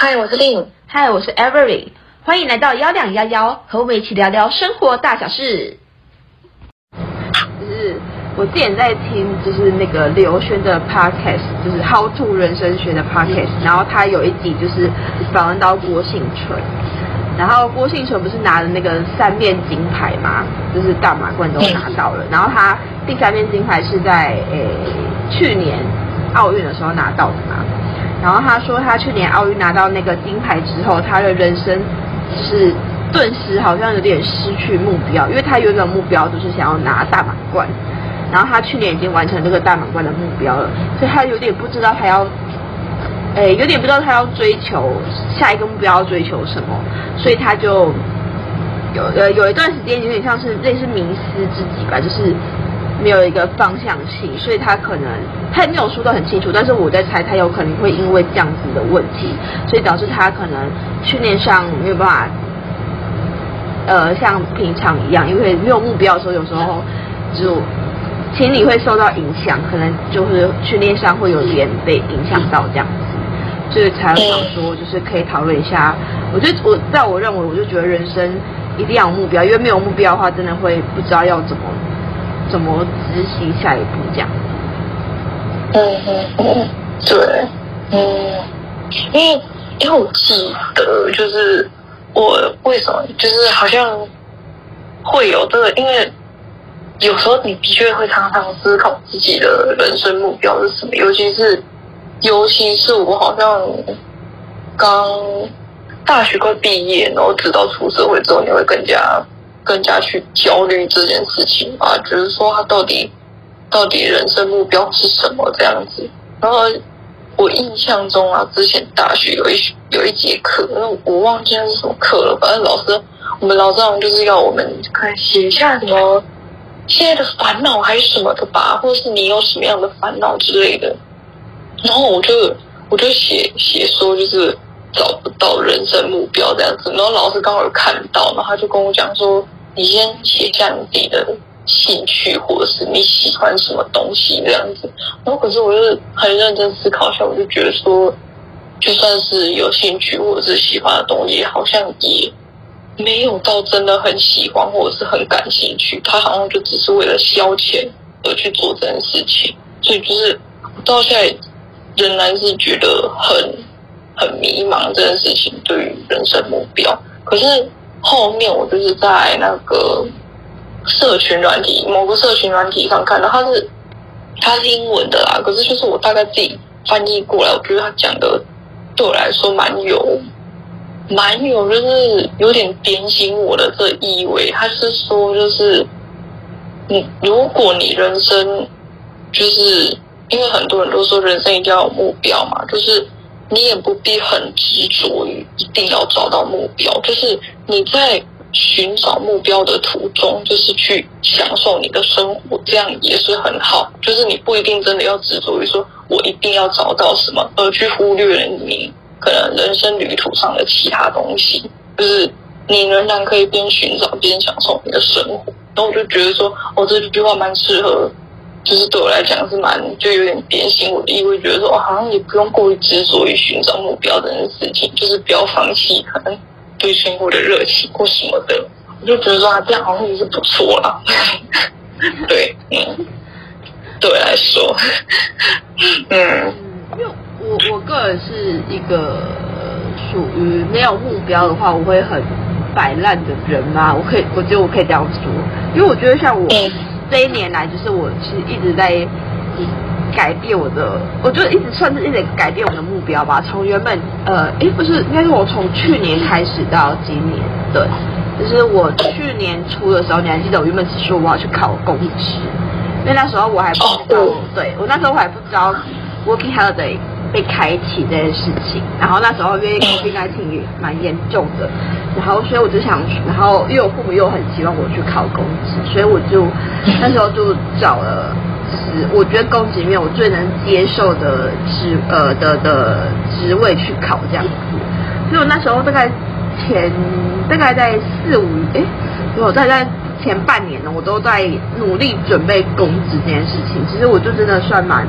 嗨，我是 Lin。嗨，我是 Avery。欢迎来到幺两幺幺，和我们一起聊聊生活大小事。就是我之前在听，就是那个刘轩的 Podcast，就是 How to 人生学的 Podcast，然后他有一集就是访问到郭婞淳。然后郭婞淳不是拿了那个三面金牌嘛，就是大满贯都拿到了。然后他第三面金牌是在诶去年奥运的时候拿到的嘛。然后他说他去年奥运拿到那个金牌之后，他的人生是顿时好像有点失去目标，因为他原本目标就是想要拿大满贯。然后他去年已经完成这个大满贯的目标了，所以他有点不知道他要。哎，有点不知道他要追求下一个目标要追求什么，所以他就有呃有一段时间有点像是类似迷失自己吧，就是没有一个方向性，所以他可能他也没有说得很清楚，但是我在猜他有可能会因为这样子的问题，所以导致他可能训练上没有办法，呃像平常一样，因为没有目标的时候，有时候就心理会受到影响，可能就是训练上会有点被影响到这样子。所以才想说，就是可以讨论一下。我觉得我在我认为，我就觉得人生一定要有目标，因为没有目标的话，真的会不知道要怎么怎么执行下一步这样。嗯嗯嗯，对，嗯，因为因为我记得，就是我为什么就是好像会有这个，因为有时候你的确会常常思考自己的人生目标是什么，尤其是。尤其是我好像刚大学快毕业，然后直到出社会之后，你会更加更加去焦虑这件事情啊，就是说他到底到底人生目标是什么这样子。然后我印象中啊，之前大学有一有一节课，我忘记是什么课了，反正老师我们老师好像就是要我们可以写下什么现在的烦恼还是什么的吧，或者是你有什么样的烦恼之类的。然后我就我就写写说，就是找不到人生目标这样子。然后老师刚好有看到，然后他就跟我讲说：“你先写下你自己的兴趣，或者是你喜欢什么东西这样子。”然后可是我就很认真思考一下，我就觉得说，就算是有兴趣或者是喜欢的东西，好像也没有到真的很喜欢或者是很感兴趣。他好像就只是为了消遣而去做这件事情。所以就是到现在。仍然是觉得很很迷茫这件事情，对于人生目标。可是后面我就是在那个社群软体，某个社群软体上看到，它是它是英文的啦。可是就是我大概自己翻译过来，我觉得他讲的对我来说蛮有蛮有，就是有点点醒我的这意味。他是说，就是你如果你人生就是。因为很多人都说人生一定要有目标嘛，就是你也不必很执着于一定要找到目标，就是你在寻找目标的途中，就是去享受你的生活，这样也是很好。就是你不一定真的要执着于说我一定要找到什么，而去忽略了你可能人生旅途上的其他东西。就是你仍然可以边寻找边享受你的生活。然后我就觉得说，哦，这句话蛮适合。就是对我来讲是蛮，就有点点醒我的意味，觉得说，哦，好像也不用过于执着于寻找目标这件事情，就是不要放弃可能对生活的热情或什么的。我就觉得说，啊，这样好像也是不错啦。对，嗯，对我来说，嗯，因为我我个人是一个属于没有目标的话，我会很摆烂的人嘛。我可以，我觉得我可以这样说，因为我觉得像我。嗯这一年来，就是我其实一直在改变我的，我就一直算是一直改变我的目标吧。从原本呃，诶，不是，应该是我从去年开始到今年，对，就是我去年初的时候，你还记得我原本是说我要去考公职，因为那时候我还不知道，对，我那时候我还不知道 working holiday 被开启这件事情，然后那时候因为 COVID-19 也蛮严重的，然后所以我就想，然后因为我父母又很希望我去考公职，所以我就那时候就找了职，我觉得公职里面我最能接受的职呃的的职位去考这样子，所以我那时候大概前大概在四五哎，我大概前半年呢，我都在努力准备公职这件事情，其实我就真的算蛮。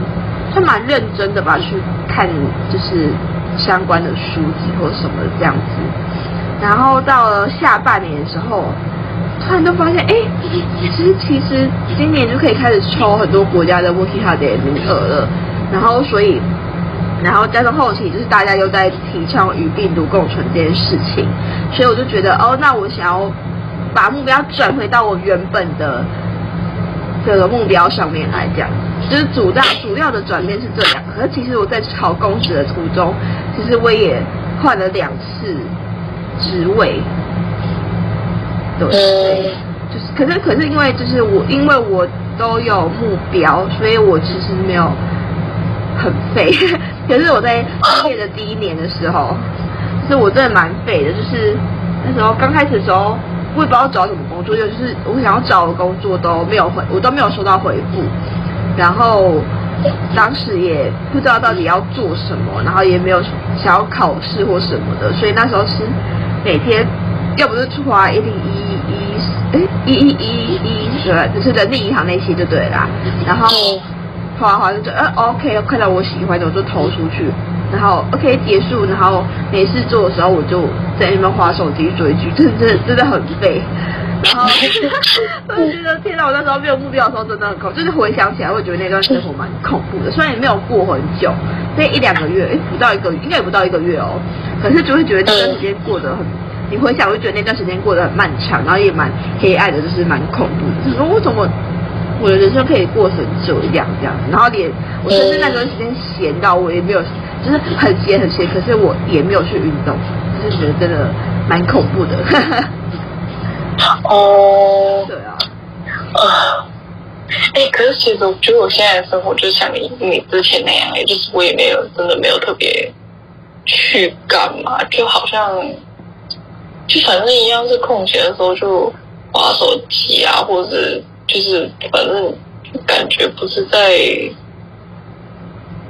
算蛮认真的吧，去看就是相关的书籍或什么这样子。然后到了下半年的时候，突然就发现，哎，其实其实今年就可以开始抽很多国家的 Working Holiday 名额了。然后所以，然后加上后期就是大家又在提倡与病毒共存这件事情，所以我就觉得，哦，那我想要把目标转回到我原本的。这个目标上面来讲，就是主要主要的转变是这两个。可是其实我在考公职的途中，其实我也换了两次职位。对，就是可是可是因为就是我因为我都有目标，所以我其实没有很废。可是我在毕业的第一年的时候，就是我真的蛮废的。就是那时候刚开始的时候。我也不知道找什么工作，就是我想要找的工作都没有回，我都没有收到回复。然后当时也不知道到底要做什么，然后也没有想要考试或什么的，所以那时候是每天要不是出华一零一一哎一一一一对，就是人力银行那些就对啦。然后滑滑就觉得呃 OK，看到我喜欢的我就投出去。然后 OK 结束，然后没事做的时候，我就在那边划手机追剧，真的真的真的很废。然后 我就觉得天哪，我那时候没有目标的时候真的很恐怖，就是回想起来会觉得那段生活蛮恐怖的。虽然也没有过很久，那一两个月，哎，不到一个月，应该也不到一个月哦。可是就会觉得那段时间过得很，你回想会觉得那段时间过得很漫长，然后也蛮黑暗的，就是蛮恐怖的。就是说我怎么我的人生可以过成这样这样？然后连我甚至那段时间闲到我也没有。就是很闲很闲，可是我也没有去运动，就是觉得真的蛮恐怖的。哦，对啊，啊，哎，可是其实我觉得我现在的生活就像你你之前那样，也就是我也没有真的没有特别去干嘛，就好像就反正一样是空闲的时候就玩手机啊，或者就是反正感觉不是在。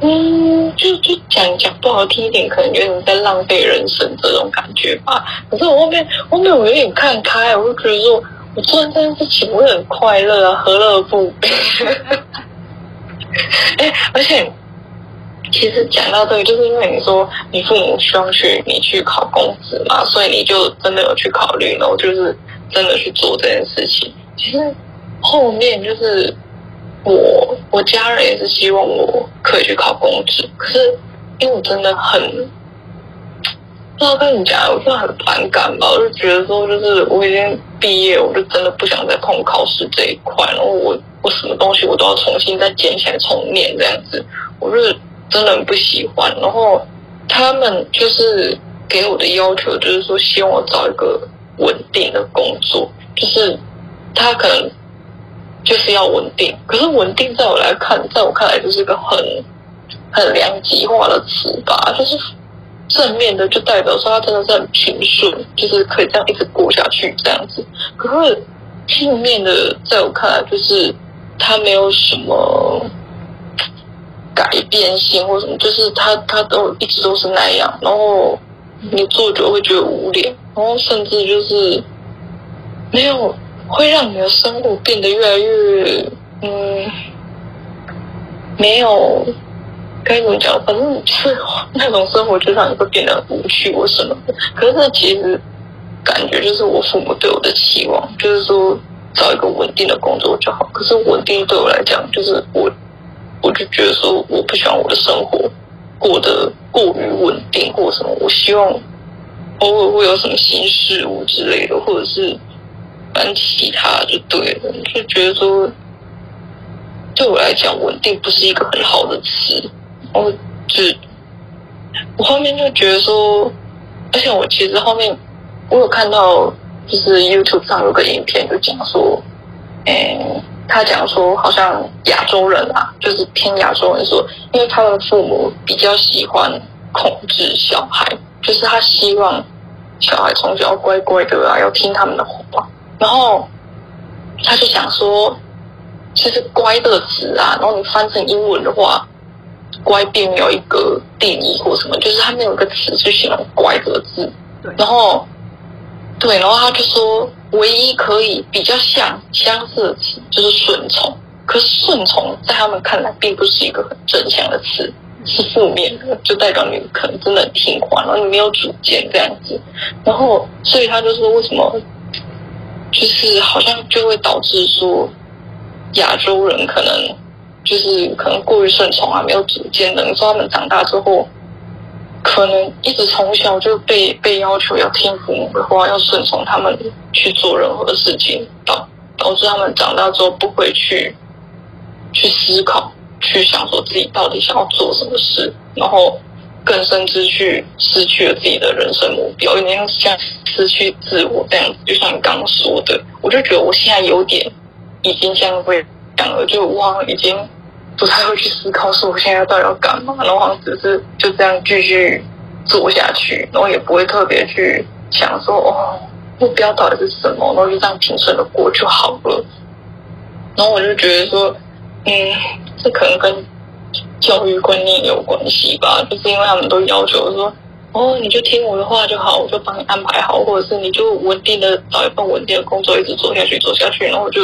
嗯，就就讲讲不好听一点，可能有点在浪费人生这种感觉吧。可是我后面后面我有点看开，我就觉得说，我做这件事情我很快乐啊，何乐不为？哎，而且其实讲到这个，就是因为你说你父母希望去你去考公职嘛，所以你就真的有去考虑，然后就是真的去做这件事情。其实后面就是。我我家人也是希望我可以去考公职，可是因为我真的很不知道跟你讲，我真的很反感吧。我就觉得说，就是我已经毕业，我就真的不想再碰考试这一块。然后我我什么东西我都要重新再捡起来重念这样子，我是真的很不喜欢。然后他们就是给我的要求，就是说希望我找一个稳定的工作，就是他可能。就是要稳定，可是稳定在我来看，在我看来就是一个很很两极化的词吧。就是正面的就代表说他真的是很平顺，就是可以这样一直过下去这样子。可是负面的，在我看来就是他没有什么改变性或什么，就是他他都一直都是那样，然后你做久会觉得无聊，然后甚至就是没有。会让你的生活变得越来越，嗯，没有该怎么讲，反正是那种生活就让你会变得无趣或什么的。可是这其实感觉就是我父母对我的期望，就是说找一个稳定的工作就好。可是稳定对我来讲，就是我我就觉得说我不喜欢我的生活过得过于稳定或什么。我希望偶尔会有什么新事物之类的，或者是。蛮其他就对了，就觉得说，对我来讲，稳定不是一个很好的词。我就我后面就觉得说，而且我其实后面我有看到，就是 YouTube 上有个影片，就讲说，嗯，他讲说，好像亚洲人啊，就是听亚洲人说，因为他们父母比较喜欢控制小孩，就是他希望小孩从小乖乖的啊，要听他们的话。然后他就想说，其实“乖”的词啊，然后你翻成英文的话，“乖”并没有一个定义或什么，就是他没有一个词去形容“乖”的字。然后，对，然后他就说，唯一可以比较像相似的词就是“顺从”，可是“顺从”在他们看来并不是一个很正向的词。是负面的，就代表你可能真的很听话，然后你没有主见这样子。然后，所以他就说，为什么就是好像就会导致说亚洲人可能就是可能过于顺从啊，没有主见的。你说他们长大之后，可能一直从小就被被要求要听父母的话，要顺从他们去做任何事情，导导致他们长大之后不会去去思考。去想说自己到底想要做什么事，然后更甚至去失去了自己的人生目标，有点像失去自我这样子。就像你刚刚说的，我就觉得我现在有点已经像会讲了，就哇，已经不太会去思考说我现在到底要干嘛，然后好像只是就这样继续做下去，然后也不会特别去想说哦，目标到底是什么，然后就这样平顺的过就好了。然后我就觉得说，嗯。这可能跟教育观念有关系吧，就是因为他们都要求说，哦，你就听我的话就好，我就帮你安排好，或者是你就稳定的找一份稳定的工作，一直做下去，做下去，然后就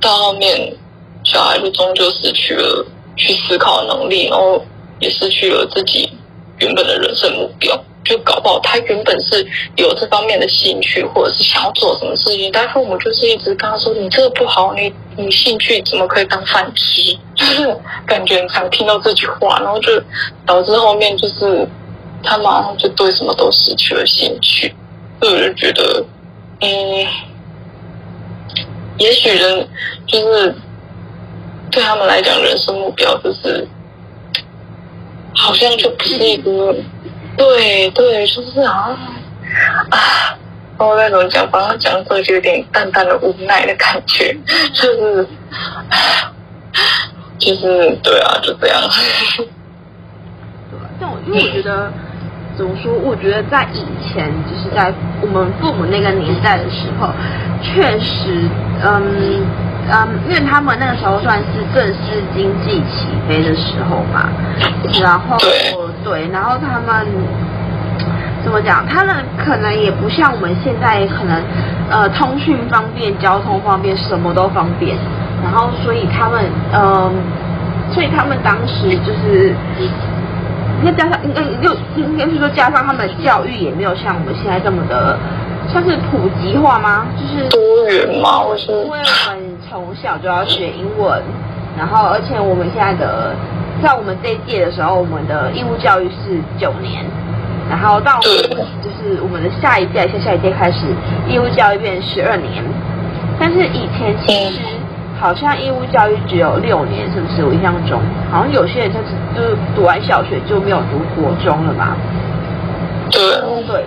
到后面，小孩就终究失去了去思考的能力，然后也失去了自己原本的人生目标。就搞不好他原本是有这方面的兴趣，或者是想要做什么事情，但父母就是一直跟他说：“你这个不好，你你兴趣怎么可以当饭吃？”就 是感觉常听到这句话，然后就导致后面就是他马上就对什么都失去了兴趣。所以我就觉得，嗯，也许人就是对他们来讲，人生目标就是好像就不是一个。对对，就是啊啊！我那种讲，帮他讲出来就有点淡淡的无奈的感觉，就是，就是对啊，就这样。但我因为我觉得，怎么说？我觉得在以前，就是在我们父母那个年代的时候，确实，嗯嗯，因为他们那个时候算是正式经济起飞的时候嘛，然后。对，然后他们怎么讲？他们可能也不像我们现在，可能呃通讯方便、交通方便，什么都方便。然后，所以他们嗯、所以他们当时就是，再加上应该又应该是说，加上他们的教育也没有像我们现在这么的，算是普及化吗？就是多元吗？我是因为我们从小就要学英文，然后而且我们现在的。在我们这一届的时候，我们的义务教育是九年，然后到就是我们的下一届，下下一届开始，义务教育变十二年。但是以前其实好像义务教育只有六年，是不是？我印象中好像有些人就是就是读完小学就没有读国中了嘛。对对。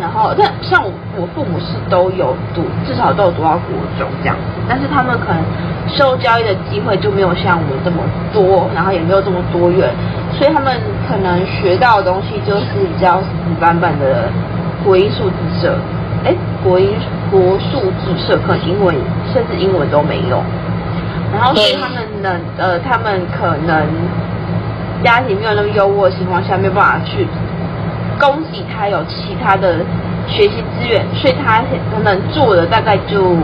然后，但像我我父母是都有读，至少都有读到国中这样子，但是他们可能。受教育的机会就没有像我们这么多，然后也没有这么多元，所以他们可能学到的东西就是比较死板板的国音数字社，哎，国音国数字社，可能英文甚至英文都没有。然后所以他们能呃，他们可能家庭没有那么优渥的情况下，没有办法去供给他有其他的学习资源，所以他可能做的大概就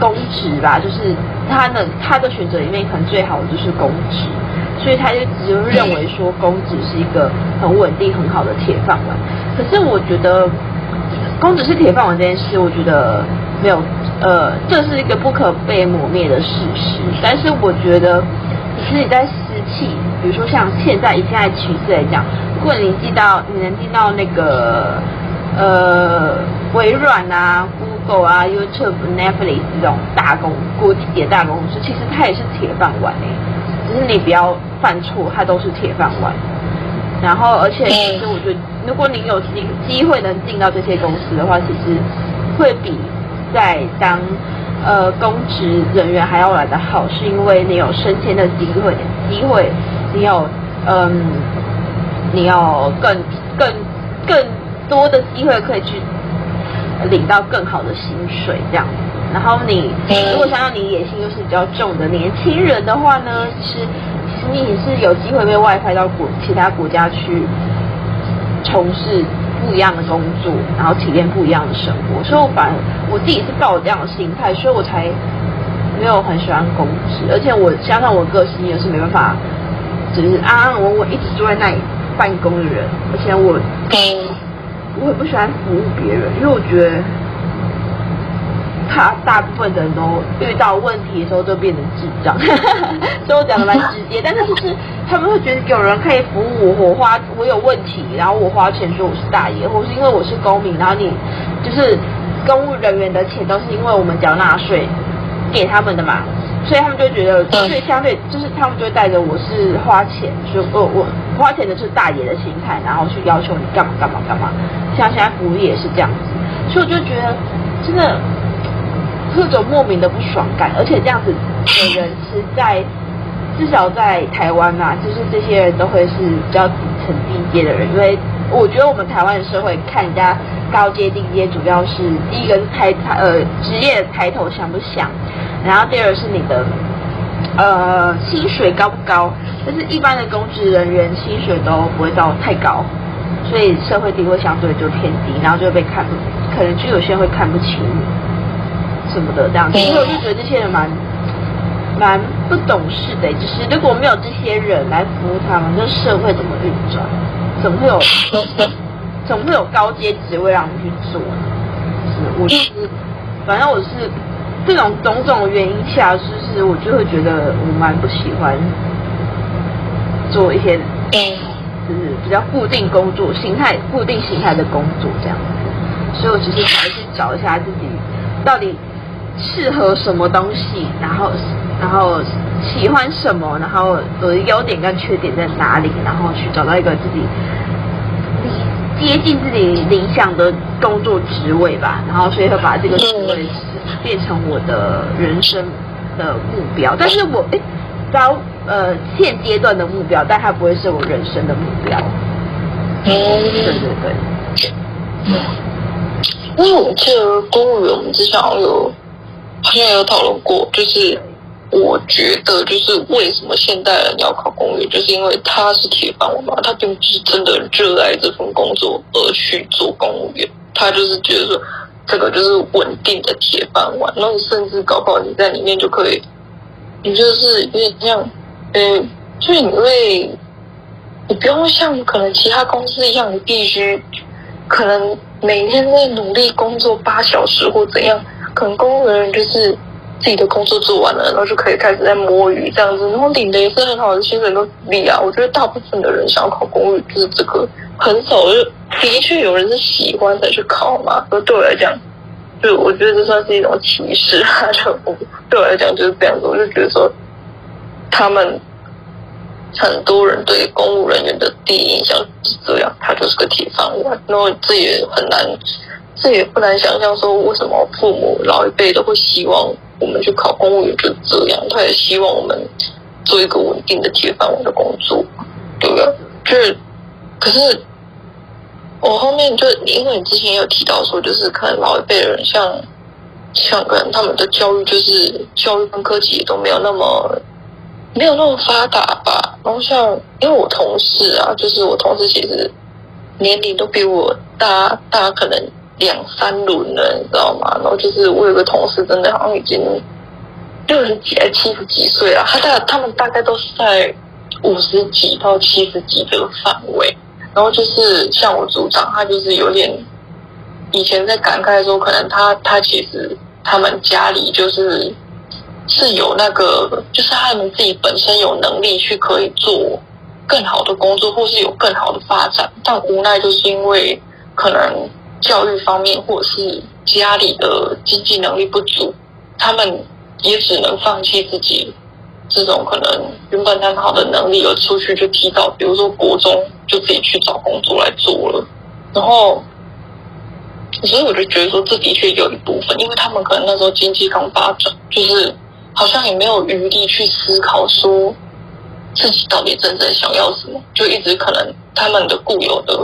公职吧，就是。他的他的选择里面可能最好的就是公职，所以他就只认为说公职是一个很稳定很好的铁饭碗。可是我觉得公职是铁饭碗这件事，我觉得没有呃，这是一个不可被磨灭的事实。但是我觉得，其实你在私企，比如说像现在以现在趋势来讲，如果你进到你能进到那个呃微软啊。Google 啊，YouTube、Netflix 这种大公国际的大公司，其实它也是铁饭碗诶，只是你不要犯错，它都是铁饭碗。然后，而且其实我觉得，如果你有机机会能进到这些公司的话，其实会比在当呃公职人员还要来得好，是因为你有升迁的机会，机会你有嗯，你有更更更多的机会可以去。领到更好的薪水这样，然后你如果想要你野心又是比较重的年轻人的话呢，是其实你是有机会被外派到国其他国家去从事不一样的工作，然后体验不一样的生活。所以我反而我自己是抱着这样的心态，所以我才没有很喜欢公职，而且我加上我个性也是没办法只是安安稳稳一直坐在那里办公的人，而且我，我很不喜欢服务别人，因为我觉得他大部分的人都遇到问题的时候都变成智障，所以我讲的蛮直接，但是就是他们会觉得有人可以服务我，我花我有问题，然后我花钱说我是大爷，或是因为我是公民，然后你就是公务人员的钱都是因为我们缴纳税给他们的嘛。所以他们就觉得，所以相对就是他们就会带着我是花钱，说我我花钱的是大爷的心态，然后去要求你干嘛干嘛干嘛。像现在服务业也是这样子，所以我就觉得真的会有种莫名的不爽感，而且这样子的人是在至少在台湾呐、就是这些人都会是比较底层低阶的人，因为我觉得我们台湾的社会看人家高阶低阶，主要是第一个是抬呃职业抬头想不想。然后第二个是你的，呃，薪水高不高？但是一般的公职人员薪水都不会到太高，所以社会地位相对就偏低，然后就会被看，可能就有些人会看不起你什么的这样子。所以我就觉得这些人蛮蛮不懂事的，就是如果没有这些人来服务他们，那社会怎么运转？怎么会有？怎么会有高阶职位让你去做呢？是，我是，反正我是。这种种种原因下，就是我就会觉得我蛮不喜欢做一些，就是比较固定工作形态、固定形态的工作这样子。所以我其实想要去找一下自己到底适合什么东西，然后然后喜欢什么，然后我的优点跟缺点在哪里，然后去找到一个自己接近自己理想的工作职位吧。然后所以会把这个职位。变成我的人生的目标，但是我诶，高呃现阶段的目标，但它不会是我人生的目标。嗯，对对对。嗯，因为我记得公务员，我们之前好像有好像有讨论过，就是我觉得就是为什么现代人要考公务员，就是因为他是铁饭碗嘛，他并不是真的热爱这份工作而去做公务员，他就是觉得说。这个就是稳定的铁饭碗，然后甚至搞不好你在里面就可以，你就是有点像，嗯，所以你会，你不用像可能其他公司一样，你必须可能每天在努力工作八小时或怎样，可能公务人员就是自己的工作做完了，然后就可以开始在摸鱼这样子，然后领的也是很好的薪水都领啊。我觉得大部分的人想要考公务员就是这个，很少就。的确有人是喜欢才去考嘛，而对我来讲，就我觉得这算是一种歧视啊。就对我来讲就是这样子，我就觉得说，他们很多人对公务人员的第一印象是这样，他就是个铁饭碗。然后这也很难，这也不难想象说，为什么父母老一辈都会希望我们去考公务员，就这样。他也希望我们做一个稳定的铁饭碗的工作，对不对？就是，可是。我后面就因为你之前也有提到说，就是可能老一辈的人像，像可能他们的教育就是教育跟科技也都没有那么没有那么发达吧。然后像因为我同事啊，就是我同事其实年龄都比我大大可能两三轮了，你知道吗？然后就是我有个同事真的好像已经六十几还七十几岁了，他大他们大概都是在五十几到七十几这个范围。然后就是像我组长，他就是有点以前在感慨说，可能他他其实他们家里就是是有那个，就是他们自己本身有能力去可以做更好的工作，或是有更好的发展，但无奈就是因为可能教育方面或者是家里的经济能力不足，他们也只能放弃自己。这种可能原本很好的能力，而出去就提早，比如说国中就自己去找工作来做了，然后，所以我就觉得说，这的确有一部分，因为他们可能那时候经济刚发展，就是好像也没有余力去思考说自己到底真正想要什么，就一直可能他们的固有的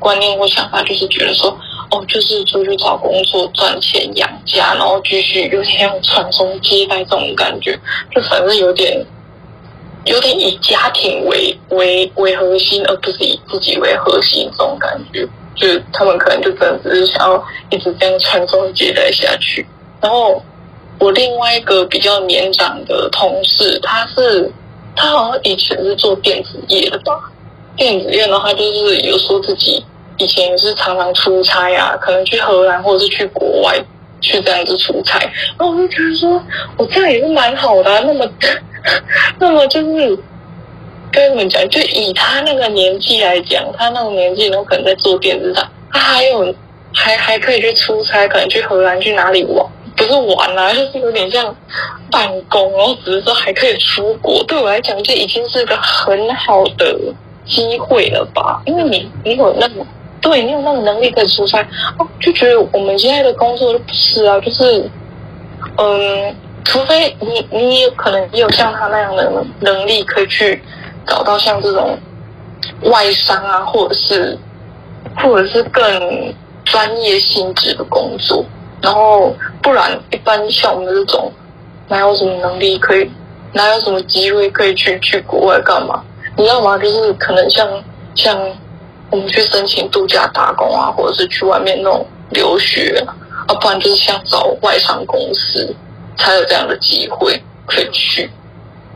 观念或想法就是觉得说。哦，就是出去找工作赚钱养家，然后继续有点像传宗接代这种感觉，就反正有点有点以家庭为为为核心，而不是以自己为核心这种感觉。就他们可能就真的只是想要一直这样传宗接代下去。然后我另外一个比较年长的同事，他是他好像以前是做电子业的吧？电子业的话，就是有说自己以前也是常常出差啊，可能去荷兰或者是去国外去这样子出差。然后我就觉得说，我这样也是蛮好的。那么，那么就是跟你们讲，就以他那个年纪来讲，他那个年纪，然后可能在做电子厂，他还有还还可以去出差，可能去荷兰去哪里玩。不是玩啊，就是有点像办公，然后只是说还可以出国。对我来讲，就已经是个很好的机会了吧？因为你你有那么，对你有那个能力可以出差。哦，就觉得我们现在的工作就不是啊，就是嗯，除非你你有可能也有像他那样的能力，可以去找到像这种外商啊，或者是或者是更专业性质的工作。然后，不然一般像我们这种，哪有什么能力可以，哪有什么机会可以去去国外干嘛？你知道吗？就是可能像像我们去申请度假打工啊，或者是去外面那种留学啊，不然就是像找外商公司才有这样的机会可以去。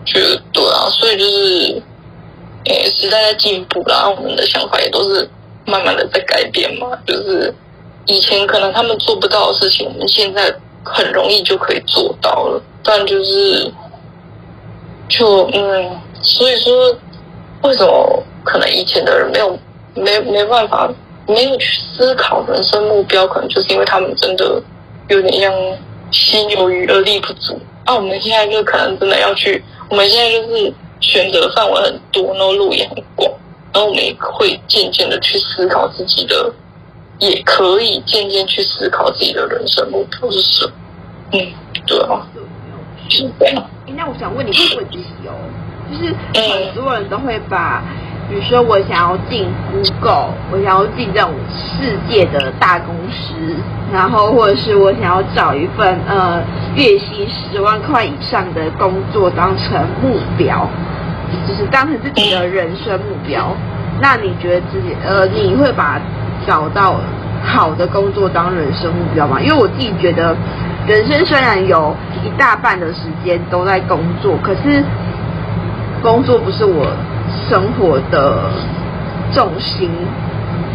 就对啊，所以就是，诶，时代在进步，然后我们的想法也都是慢慢的在改变嘛，就是。以前可能他们做不到的事情，我们现在很容易就可以做到了。但就是，就嗯，所以说，为什么可能以前的人没有没没办法没有去思考人生目标？可能就是因为他们真的有点像心有余而力不足。啊，我们现在就可能真的要去，我们现在就是选择范围很多，然后路也很广，然后我们也会渐渐的去思考自己的。也可以渐渐去思考自己的人生目标是什么。嗯，对啊，是这样。那我想问你一个问题哦，就是很多人都会把，比如说我想要进 Google，我想要进这种世界的大公司，然后或者是我想要找一份呃月薪十万块以上的工作当成目标，就是当成自己的人生目标。那你觉得自己呃，你会把？找到好的工作当人生目标吗？因为我自己觉得，人生虽然有一大半的时间都在工作，可是工作不是我生活的重心。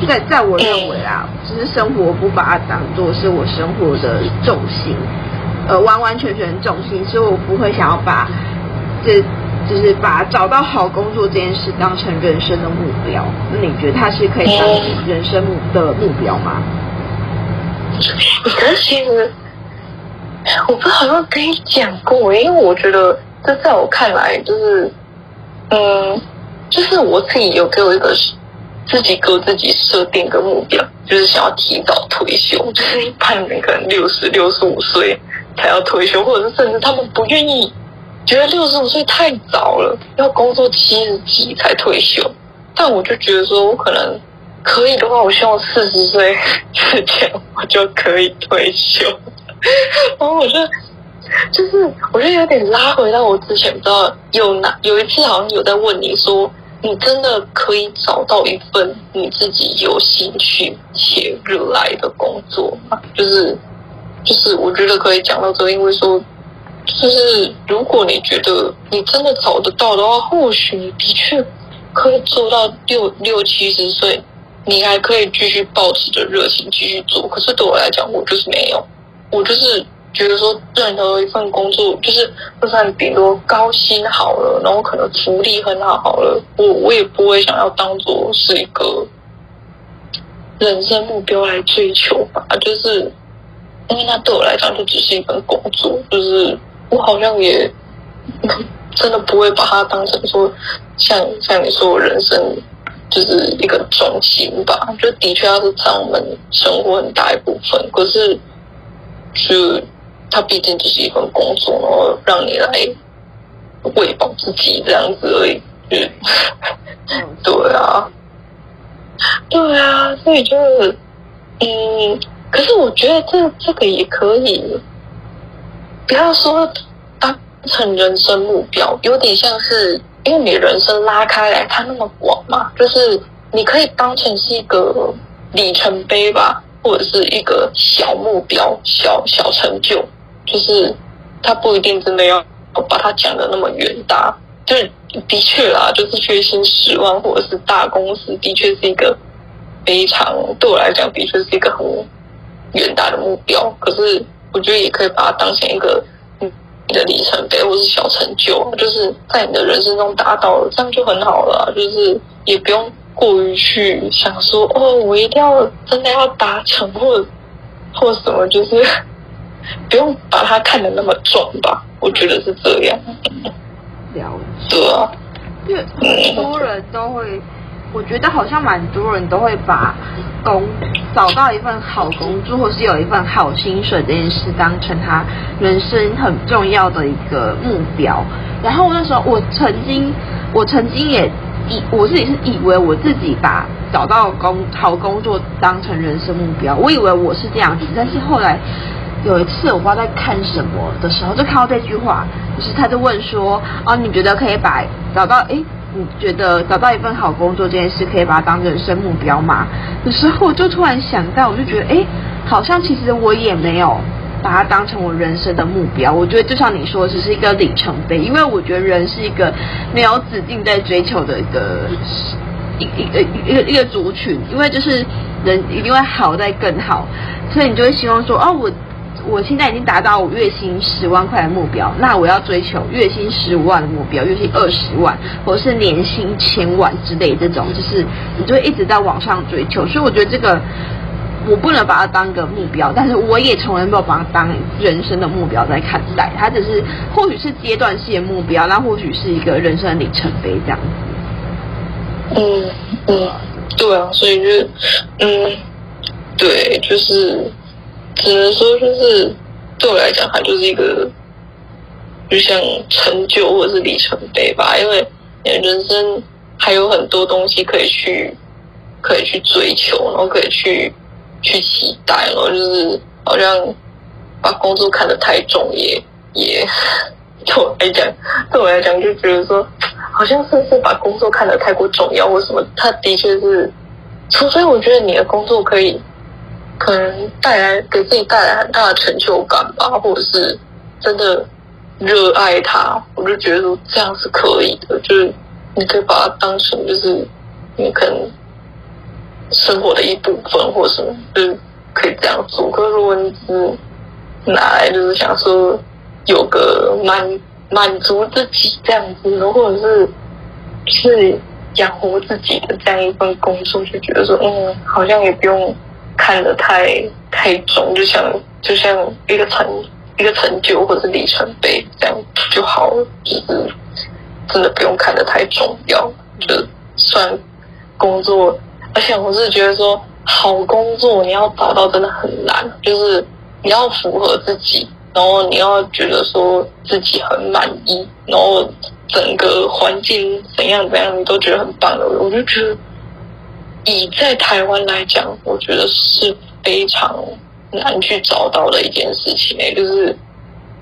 在在我认为啊，只是生活不把它当做是我生活的重心，呃，完完全全重心，所以我不会想要把这。就是把找到好工作这件事当成人生的目标，那你觉得它是可以当成人生目的目标吗？可是其实我不好像跟你讲过，因为我觉得这在我看来就是，嗯，就是我自己有给我一个自己给我自己设定个目标，就是想要提早退休，就是一般人可能六十六十五岁才要退休，或者是甚至他们不愿意。觉得六十五岁太早了，要工作七十几才退休。但我就觉得说，我可能可以的话，我希望四十岁之前我就可以退休。然后我就就是，我就有点拉回到我之前，不知道有哪有一次好像有在问你说，你真的可以找到一份你自己有兴趣且热爱的工作吗？就是就是，我觉得可以讲到这，因为说。就是如果你觉得你真的找得到的话，或许你的确可以做到六六七十岁，你还可以继续抱持着热情继续做。可是对我来讲，我就是没有，我就是觉得说，任何一份工作，就是就算比如高薪好了，然后可能福利很好好了，我我也不会想要当做是一个人生目标来追求吧。就是因为那对我来讲，就只是一份工作，就是。我好像也真的不会把它当成说像像你说，我人生就是一个重心吧。就的确它是占我们生活很大一部分，可是就它毕竟只是一份工作，然后让你来喂饱自己这样子而已。嗯对啊，对啊，所以就是嗯，可是我觉得这这个也可以。不要说当成人生目标，有点像是因为你人生拉开来，它那么广嘛，就是你可以当成是一个里程碑吧，或者是一个小目标、小小成就，就是他不一定真的要把它讲的那么远大。就是的确啦，就是月薪十万或者是大公司，的确是一个非常对我来讲，的确是一个很远大的目标。可是我觉得也可以把它当成一个你的里程碑或是小成就，就是在你的人生中达到了，这样就很好了。就是也不用过于去想说哦，我一定要真的要达成或或什么，就是不用把它看得那么重吧。我觉得是这样。了解，对啊，因为很多人都会，我觉得好像蛮多人都会把工找到一份好工作，或是有一份好薪水这件事当成他人生很重要的一个目标。然后那时候我曾经，我曾经也以我自己是以为我自己把找到工好工作当成人生目标，我以为我是这样子，但是后来。有一次，我不知道在看什么的时候，就看到这句话，就是他就问说：“啊，你觉得可以把找到？诶，你觉得找到一份好工作这件事，可以把它当人生目标吗？”有时候我就突然想到，我就觉得，诶，好像其实我也没有把它当成我人生的目标。我觉得就像你说，只是一个里程碑，因为我觉得人是一个没有止境在追求的一个一一个一个一个族群，因为就是人一定会好再更好，所以你就会希望说，哦，我。我现在已经达到月薪十万块的目标，那我要追求月薪十五万的目标，月薪二十万，或是年薪千万之类这种，就是你就会一直在往上追求。所以我觉得这个我不能把它当个目标，但是我也从来没有把它当人生的目标在看待，它只是或许是阶段性的目标，那或许是一个人生的里程碑这样子。嗯嗯，对啊，所以就是嗯，对，就是。只能说，就是对我来讲，它就是一个，就像成就或者是里程碑吧。因为你人生还有很多东西可以去，可以去追求，然后可以去去期待。然后就是好像把工作看得太重也，也 对我来讲，对我来讲就觉得说，好像是是把工作看得太过重要，或什么？它的确是，除非我觉得你的工作可以。可能带来给自己带来很大的成就感吧，或者是真的热爱它，我就觉得说这样是可以的。就是你可以把它当成就是你可能生活的一部分，或什么，就是可以这样做。可是如果你只是拿来就是想说有个满满足自己这样子，或者是是养活自己的这样一份工作，就觉得说嗯，好像也不用。看得太太重，就像就像一个成一个成就或者里程碑这样就好了，就是真的不用看得太重要，就算工作，而且我是觉得说好工作你要找到真的很难，就是你要符合自己，然后你要觉得说自己很满意，然后整个环境怎样怎样你都觉得很棒的，我就觉得。以在台湾来讲，我觉得是非常难去找到的一件事情诶，就是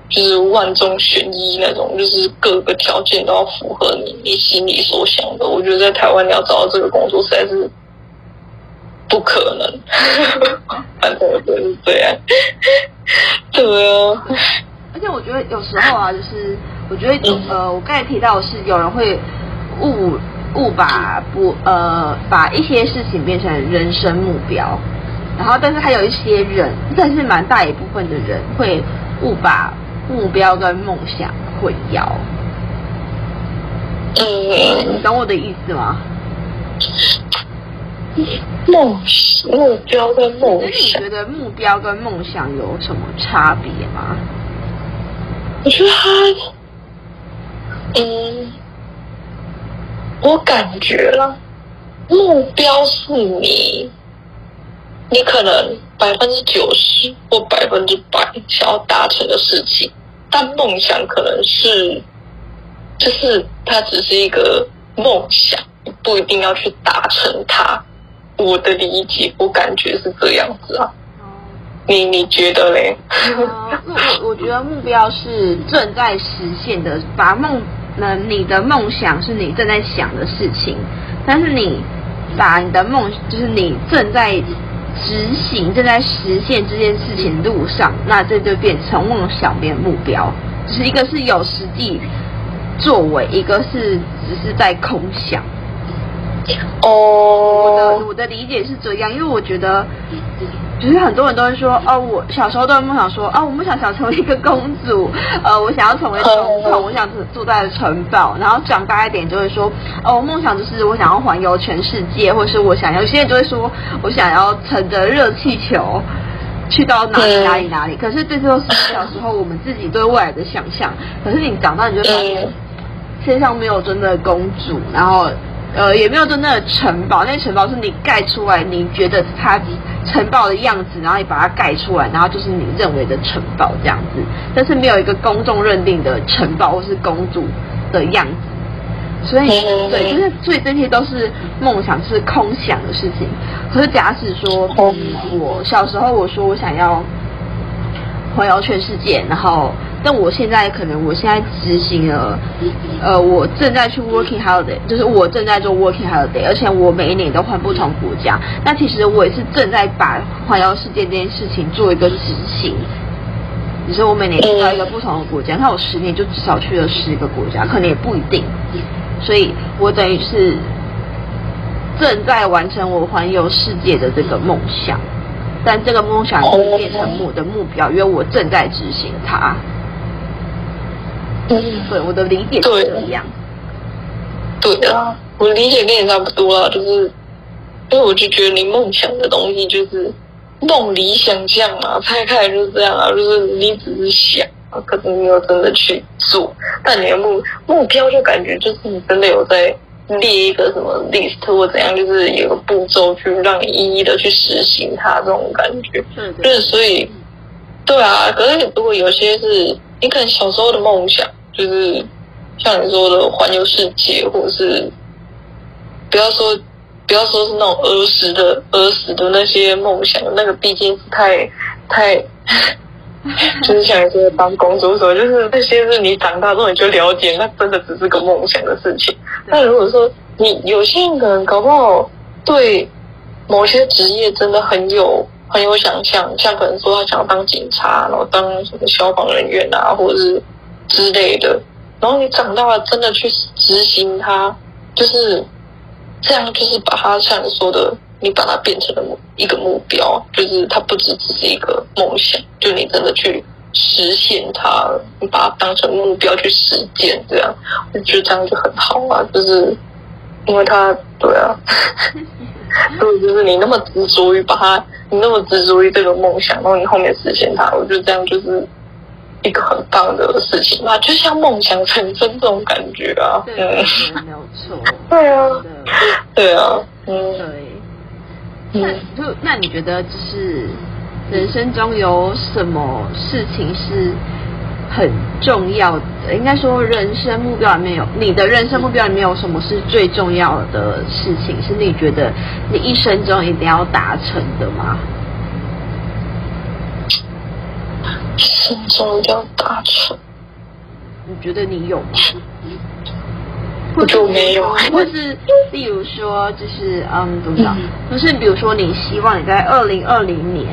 就是万中选一那种，就是各个条件都要符合你你心里所想的。我觉得在台湾你要找到这个工作实在是不可能，反正我觉得是这样。对啊，而且我觉得有时候啊，就是我觉得呃，我刚才提到的是有人会误。误把不呃把一些事情变成人生目标，然后但是还有一些人，但是蛮大一部分的人会误把目标跟梦想混淆。嗯，你懂我的意思吗？梦目标跟梦想，你觉得目标跟梦想有什么差别吗？我觉得他，嗯。我感觉了，目标是你，你可能百分之九十或百分之百想要达成的事情，但梦想可能是，就是它只是一个梦想，不一定要去达成它。我的理解，我感觉是这样子啊。你你觉得嘞？呃，我我觉得目标是正在实现的，把梦。那你的梦想是你正在想的事情，但是你把你的梦，就是你正在执行、正在实现这件事情路上，那这就变成梦想变目标。就是一个是有实际作为，一个是只是在空想。哦，我的我的理解是这样，因为我觉得，就是很多人都会说，哦，我小时候都有梦想说，哦，我梦想想成为一个公主，呃，我想要成为总统，我想住在城堡，然后长大一点就会说，哦，我梦想就是我想要环游全世界，或是我想要，有些人就会说我想要乘着热气球去到哪里哪里哪里，可是这些都是小时候我们自己对未来的想象，可是你长大你就发现，世界上没有真的公主，然后。呃，也没有真正的城堡，那城堡是你盖出来，你觉得它城堡的样子，然后你把它盖出来，然后就是你认为的城堡这样子。但是没有一个公众认定的城堡或是公主的样子，所以对，就是所以这些都是梦想，是空想的事情。可是假使说，嗯，我小时候我说我想要环游全世界，然后。但我现在可能，我现在执行了，呃，我正在去 working holiday，就是我正在做 working holiday，而且我每一年都换不同国家。那其实我也是正在把环游世界这件事情做一个执行。只是我每年去到一个不同的国家，那我十年就至少去了十个国家，可能也不一定。所以我等于是正在完成我环游世界的这个梦想，但这个梦想会变成我的目标，因为我正在执行它。嗯，对，我的理解是一样。对啊，我理解跟你差不多啦，就是因为我就觉得你梦想的东西就是梦里想象嘛，拆开来就是这样啊，就是你只是想，可是你没有真的去做。但你的目目标就感觉就是你真的有在列一个什么 list 或怎样，就是有个步骤去让你一一的去实行它这种感觉。嗯，就是所以，对啊。可是如果有些是你可能小时候的梦想。就是像你说的环游世界，或者是不要说不要说是那种儿时的儿时的那些梦想，那个毕竟是太太，就是像你说的当公主什么，就是那些是你长大之后你就了解，那真的只是个梦想的事情。那如果说你有些人可能搞不好对某些职业真的很有很有想象，像可能说他想要当警察，然后当什么消防人员啊，或者是。之类的，然后你长大了，真的去执行它，就是这样，就是把它像你说的，你把它变成了一个目标，就是它不只只是一个梦想，就你真的去实现它，你把它当成目标去实践，这样，我觉得这样就很好啊，就是因为它，对啊，所以，就是你那么执着于把它，你那么执着于这个梦想，然后你后面实现它，我觉得这样就是。一个很棒的事情吧，就像梦想成真这种感觉啊。对，没有错。对啊，对啊，嗯，对。那就那你觉得，就是人生中有什么事情是很重要的？应该说，人生目标里面有你的人生目标里面有什么是最重要的事情？是你觉得你一生中一定要达成的吗？心中要达成，你觉得你有吗？我就没有。或是，例如说，就是嗯，怎么讲？就是比如说，你希望你在二零二零年，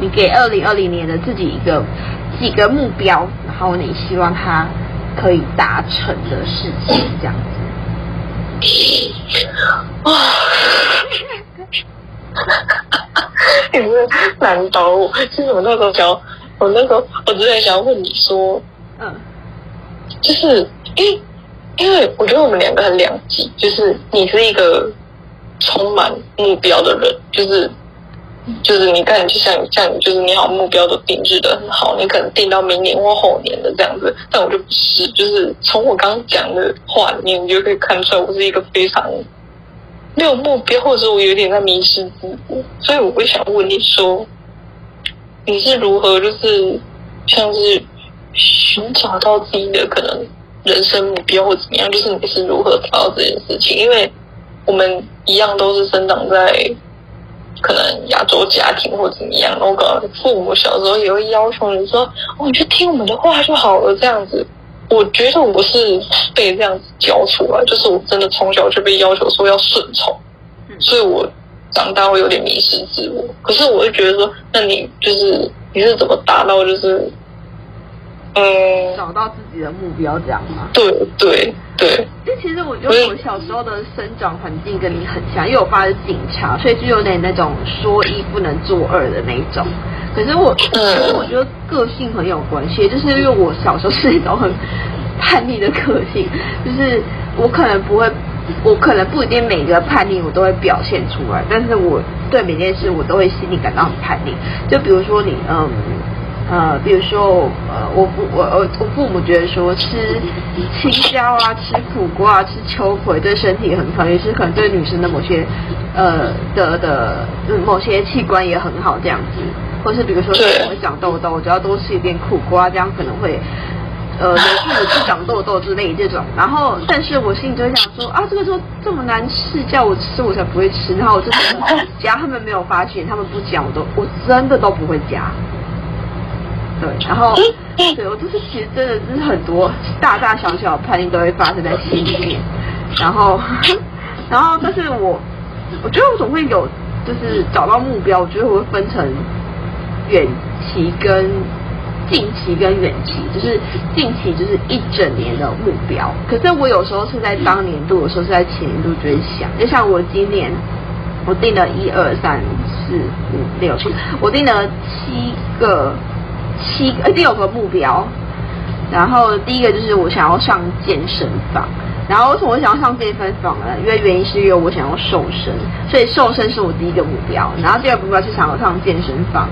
你给二零二零年的自己一个几个目标，然后你希望它可以达成的事情，这样子。哇！你是难倒我，是什么那时候想。我那时候，我之前想要问你说，嗯，就是因为因为我觉得我们两个很两极，就是你是一个充满目标的人，就是就是你看，就像像你，就是你好目标都定制的很好，你可能定到明年或后年的这样子，但我就不是，就是从我刚刚讲的话里面，你就可以看出来我是一个非常没有目标，或者说我有点在迷失自我，所以我会想问你说。你是如何，就是像是寻找到自己的可能人生目标或怎么样？就是你是如何找到这件事情？因为我们一样都是生长在可能亚洲家庭或怎么样，然后可能父母小时候也会要求你说：“哦，你就听我们的话就好了。”这样子，我觉得我是被这样子教出来，就是我真的从小就被要求说要顺从，所以我。长大会有点迷失自我，可是我会觉得说，那你就是你是怎么达到就是嗯，找到自己的目标，这样吗？对对对。因为其实我觉得我小时候的生长环境跟你很像，因为我爸是警察，所以就有点那种说一不能做二的那一种。可是我，其实我觉得个性很有关系，就是因为我小时候是那种很叛逆的个性，就是我可能不会，我可能不一定每个叛逆我都会表现出来，但是我对每件事我都会心里感到很叛逆。就比如说你，嗯。呃，比如说，呃，我父我我我父母觉得说吃青椒啊，吃苦瓜，吃秋葵对身体很好，也是可能对女生的某些呃的的某些器官也很好这样子，或是比如说我会长痘痘，我只要多吃一点苦瓜，这样可能会呃有助于不长痘痘之类这种。然后，但是我心里就想说啊，这个时候这么难吃，叫我吃我才不会吃。然后我真的加他们没有发现，他们不讲我都我真的都不会夹。对，然后对我就是其实真的就是很多大大小小的叛逆都会发生在心里面，然后 然后但是我我觉得我总会有就是找到目标，我觉得我会分成远期跟近期跟远期，就是近期就是一整年的目标，可是我有时候是在当年度，有时候是在前年度就会想，就像我今年我定了一二三四五六七，我定了七个。七个，第六个目标，然后第一个就是我想要上健身房，然后为什么我想要上健身房呢？因为原因是因为我想要瘦身，所以瘦身是我第一个目标。然后第二个目标是想要上健身房，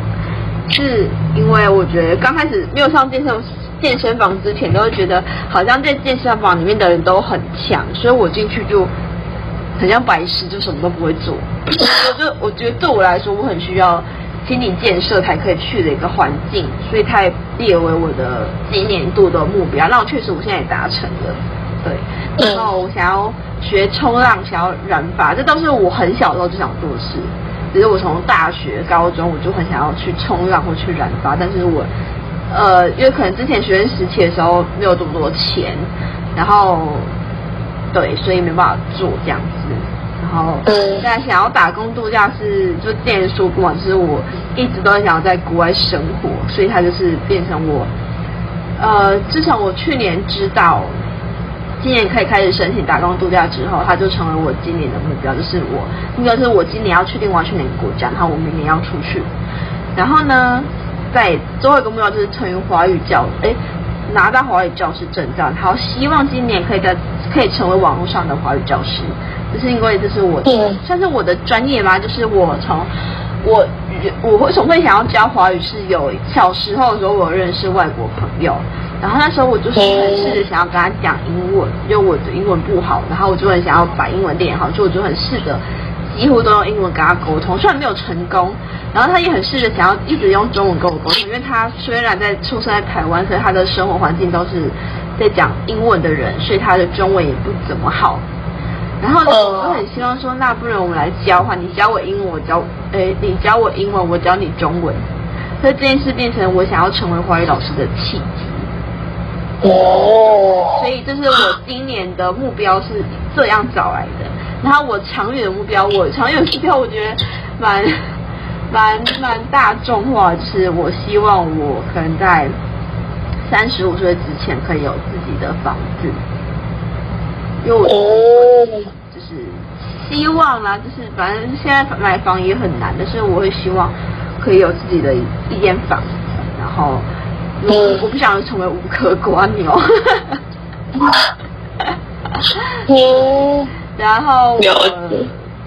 是因为我觉得刚开始没有上健身健身房之前，都会觉得好像在健身房里面的人都很强，所以我进去就很像白痴，就什么都不会做。我就我觉得对我来说，我很需要。心理建设才可以去的一个环境，所以它也列为我的今年度的目标。那我确实我现在也达成了，对。然后我想要学冲浪，想要染发，这都是我很小的时候就想做的事。只是我从大学、高中我就很想要去冲浪或去染发，但是我呃，因为可能之前学生时期的时候没有这么多钱，然后对，所以没办法做这样子。然后现在想要打工度假是就之前说过嘛，就是我一直都很想要在国外生活，所以它就是变成我，呃，自从我去年知道今年可以开始申请打工度假之后，它就成为我今年的目标，就是我应该是我今年要确定我要去哪个国家，然后我明年要出去，然后呢，在最后一个目标就是成为华语教，哎，拿到华语教师证照，好，希望今年可以在可以成为网络上的华语教师。就是因为这是我的，算是我的专业嘛。就是我从我我为什么会想要教华语，是有小时候的时候我认识外国朋友，然后那时候我就是很试着想要跟他讲英文，因为我的英文不好，然后我就很想要把英文练好，所以我就很试着几乎都用英文跟他沟通，虽然没有成功，然后他也很试着想要一直用中文跟我沟通，因为他虽然在出生在台湾，所以他的生活环境都是在讲英文的人，所以他的中文也不怎么好。然后呢，我就很希望说，那不如我们来交换，你教我英文，我教，诶，你教我英文，我教你中文。所以这件事变成我想要成为华语老师的契机。哦。所以这是我今年的目标是这样找来的。然后我长远的目标，我长远的目标我觉得蛮 蛮蛮大众化，就是我希望我可能在三十五岁之前可以有自己的房子。因为我就是希望啦，就是反正现在买房也很难，但是我会希望可以有自己的一间房子，然后我我不想成为无壳蜗牛。嗯，然后我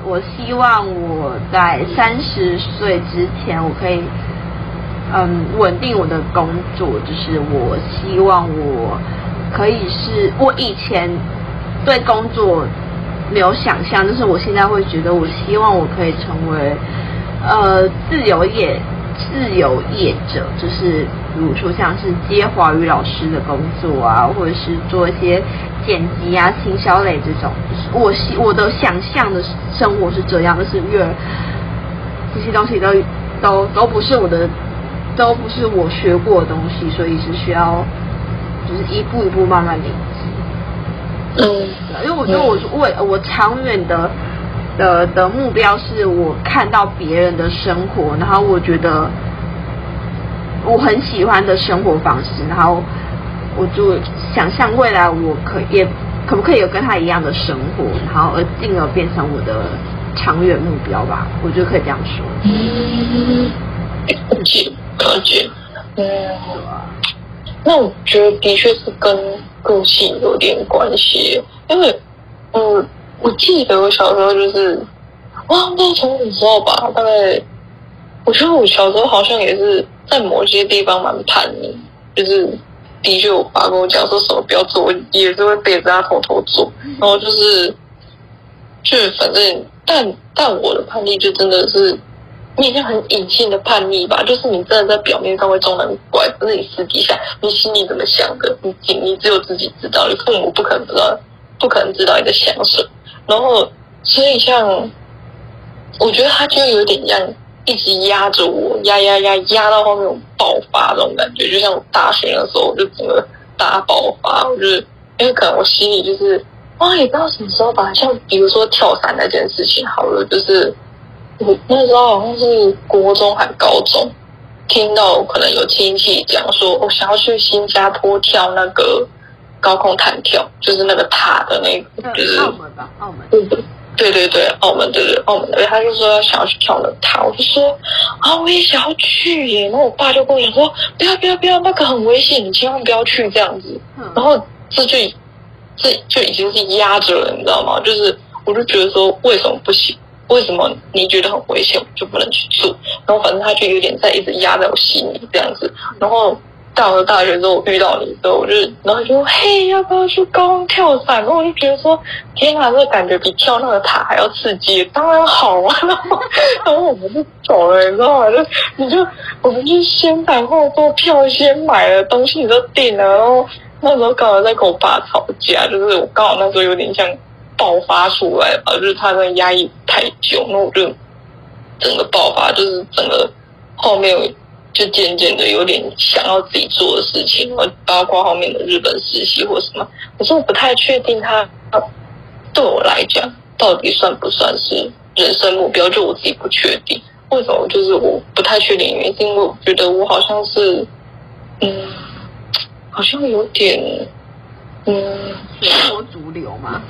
我希望我在三十岁之前，我可以嗯稳定我的工作，就是我希望我可以是我以前。对工作没有想象，但是我现在会觉得，我希望我可以成为呃自由业自由业者，就是比如说像是接华语老师的工作啊，或者是做一些剪辑啊、行销类这种。就是我希我的想象的生活是这样，但是越这些东西都都都不是我的，都不是我学过的东西，所以是需要就是一步一步慢慢累积。嗯，因为我觉得我为我长远的的的目标是我看到别人的生活，然后我觉得我很喜欢的生活方式，然后我就想象未来我可也可不可以有跟他一样的生活，然后而进而变成我的长远目标吧。我觉得可以这样说。嗯，了解了解。嗯，那我觉得的确是跟个性有点关系，因为嗯，我记得我小时候就是，哇，不知道从什么时候吧，大概我觉得我小时候好像也是在某些地方蛮叛逆，就是的确我爸跟我讲说什么不要做，我也是会背着他偷偷做，然后就是，就反正但但我的叛逆就真的是。你是很隐性的叛逆吧，就是你真的在表面上会装得很乖，可是你私底下你心里怎么想的，你你只有自己知道，你父母不可能知道，不可能知道你在想什么。然后，所以像我觉得他就有点像一直压着我，压压压压到后面有爆发那种感觉，就像大学的时候，我就整个大爆发，我就是因为可能我心里就是哇，也不知道什么时候吧，像比如说跳伞那件事情，好了，就是。我那时候好像是国中还高中，听到可能有亲戚讲说，我想要去新加坡跳那个高空弹跳，就是那个塔的那个，就是澳门吧，澳门。对对对对，澳门对对澳门的，他就说想要去跳那个塔，我就说啊，我也想要去耶。然后我爸就跟我讲说，不要不要不要，那个很危险，你千万不要去这样子。然后这就这就已经是压着了，你知道吗？就是我就觉得说，为什么不行？为什么你觉得很危险，就不能去做？然后反正他就有点在一直压在我心里这样子。然后到了大学之后，我遇到你之后，我就然后就：“嘿，要不要去高空跳伞？”然后我就觉得说：“天啊，这感觉比跳那个塔还要刺激，当然好啊！” 然后然后我们就走了，你知道吗？就你就我们就先谈后做，票先买了，东西你都订了。然后那时候刚好在跟我爸吵架，就是我刚好那时候有点像。爆发出来吧，就是他在压抑太久，那我就整个爆发，就是整个后面就渐渐的有点想要自己做的事情，包括后面的日本实习或什么。可是我不太确定他对我来讲到底算不算是人生目标，就我自己不确定。为什么？就是我不太确定原因，是因为我觉得我好像是，嗯，好像有点，嗯，随波逐流嘛。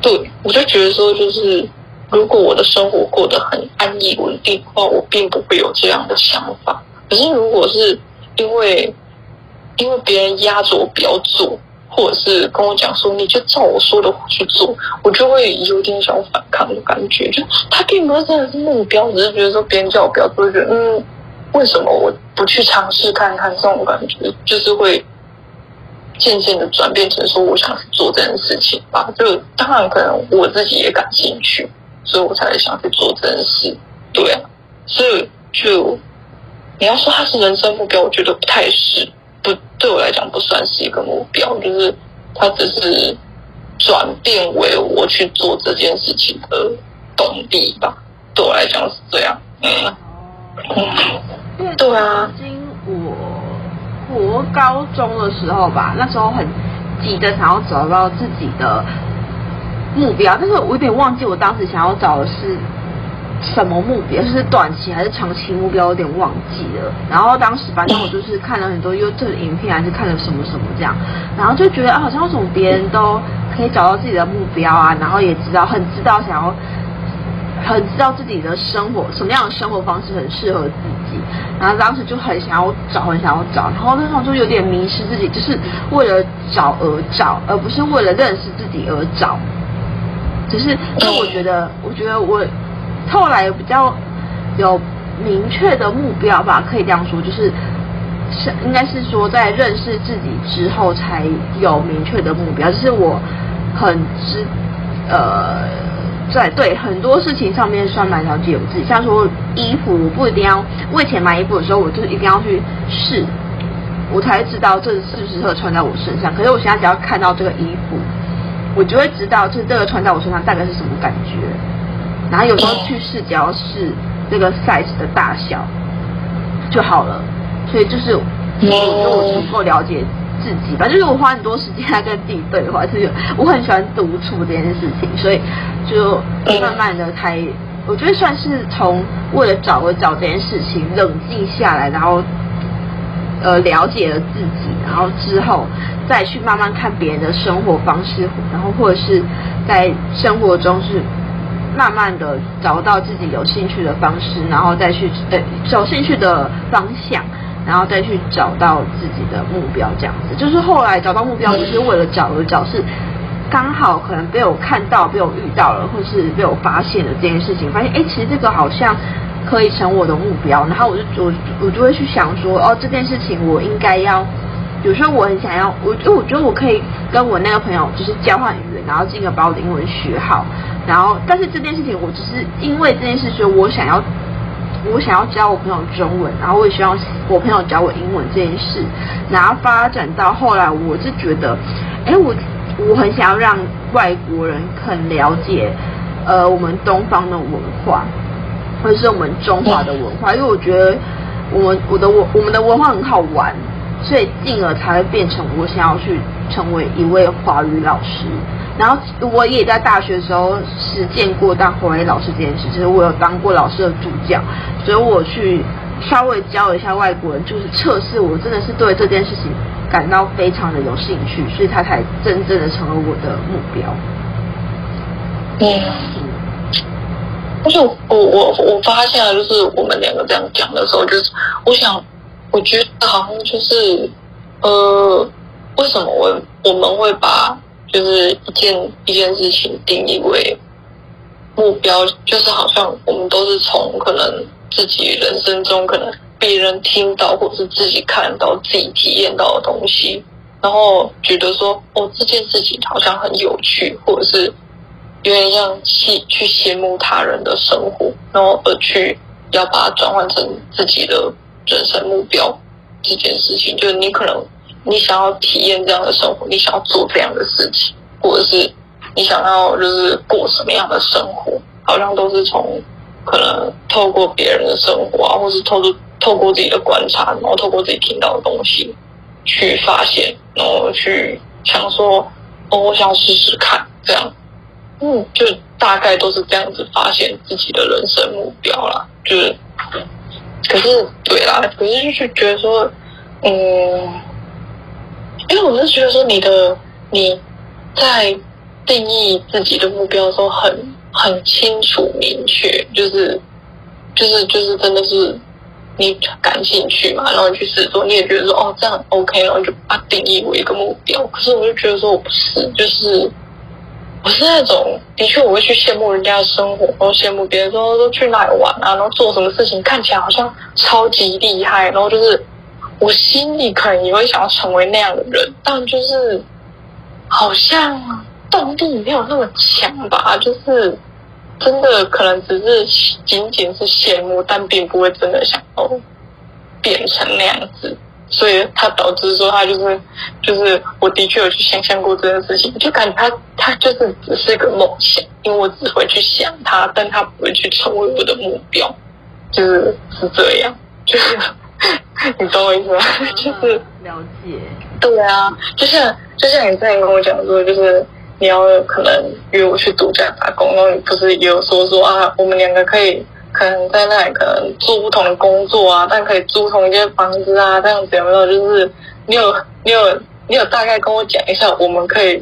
对，我就觉得说，就是如果我的生活过得很安逸稳定的话，我并不会有这样的想法。可是如果是因为因为别人压着我不要做，或者是跟我讲说你就照我说的去做，我就会有点想反抗的感觉。就他并不是真的是目标，只是觉得说别人叫我不要做，就觉得嗯，为什么我不去尝试看看？这种感觉就是会。渐渐的转变成说，我想做这件事情吧。就当然可能我自己也感兴趣，所以我才想去做这件事。对啊，所以就你要说它是人生目标，我觉得不太是，不对我来讲不算是一个目标，就是它只是转变为我去做这件事情的动力吧。对我来讲是这样。嗯，嗯，对啊。我国高中的时候吧，那时候很急的想要找到自己的目标，但是我有点忘记我当时想要找的是什么目标，是短期还是长期目标，有点忘记了。然后当时反正我就是看了很多 YouTube 影片，还是看了什么什么这样，然后就觉得啊，好像为什么别人都可以找到自己的目标啊，然后也知道很知道想要。很知道自己的生活什么样的生活方式很适合自己，然后当时就很想要找，很想要找，然后那时候就有点迷失自己，就是为了找而找，而不是为了认识自己而找。只是，因为我觉得，我觉得我后来比较有明确的目标吧，可以这样说，就是是应该是说在认识自己之后才有明确的目标，就是我很知呃。在对很多事情上面算蛮了解我自己，像说衣服，我不一定要，我以前买衣服的时候，我就是一定要去试，我才知道这是不是适合穿在我身上。可是我现在只要看到这个衣服，我就会知道就是这个穿在我身上大概是什么感觉。然后有时候去试，只要是这个 size 的大小就好了。所以就是，我觉得我足够了解。自己吧，就是我花很多时间来跟自己对话，就是我很喜欢独处这件事情，所以就慢慢的开，我觉得算是从为了找而找这件事情冷静下来，然后呃了解了自己，然后之后再去慢慢看别人的生活方式，然后或者是在生活中是慢慢的找到自己有兴趣的方式，然后再去呃有兴趣的方向，然后再去找到自己的目标，这样子。就是后来找到目标不是为了找而找，是刚好可能被我看到、被我遇到了，或是被我发现了这件事情，发现哎，其实这个好像。可以成我的目标，然后我就我我就会去想说，哦，这件事情我应该要，有时候我很想要，我因为我觉得我可以跟我那个朋友就是交换语言，然后进而把我的英文学好，然后但是这件事情我只是因为这件事，所以我想要我想要教我朋友中文，然后我也希望我朋友教我英文这件事，然后发展到后来，我是觉得，哎，我我很想要让外国人很了解，呃，我们东方的文化。或者是我们中华的文化，因为我觉得我们我的我我们的文化很好玩，所以进而才会变成我想要去成为一位华语老师。然后我也在大学的时候实践过当华语老师这件事，就是我有当过老师的助教，所以我去稍微教了一下外国人，就是测试我真的是对这件事情感到非常的有兴趣，所以他才真正的成为我的目标。嗯。但是我我我发现了，就是我们两个这样讲的时候，就是我想，我觉得好像就是，呃，为什么我我们会把就是一件一件事情定义为目标，就是好像我们都是从可能自己人生中可能别人听到或者是自己看到、自己体验到的东西，然后觉得说哦，这件事情好像很有趣，或者是。有点像去去羡慕他人的生活，然后而去要把它转换成自己的人生目标这件事情，就是你可能你想要体验这样的生活，你想要做这样的事情，或者是你想要就是过什么样的生活，好像都是从可能透过别人的生活啊，或是透过透过自己的观察，然后透过自己听到的东西去发现，然后去想说哦，我想试试看这样。嗯，就大概都是这样子发现自己的人生目标啦。就是，可是对啦，可是就是觉得说，嗯，因为我是觉得说，你的你在定义自己的目标的时候很，很清楚明确，就是就是就是真的是你感兴趣嘛，然后你去试做，你也觉得说哦这样 OK，然后就把定义为一个目标。可是我就觉得说我不是，就是。我是那种，的确我会去羡慕人家的生活，然后羡慕别人说都去哪里玩啊，然后做什么事情看起来好像超级厉害，然后就是我心里可能也会想要成为那样的人，但就是好像动力没有那么强吧，就是真的可能只是仅仅是羡慕，但并不会真的想要变成那样子。所以他导致说他就是就是我的确有去想象过这件事情，就感觉他他就是只是一个梦想，因为我只会去想他，但他不会去成为我的目标，就是是这样，就是你懂我意思吗？就是了解。对啊，就像就像你之前跟我讲说，就是你要可能约我去度假打工，然后你不是也有说说啊，我们两个可以。可能在那里可能做不同的工作啊，但可以租同一间房子啊，这样子有没有？就是你有你有你有大概跟我讲一下，我们可以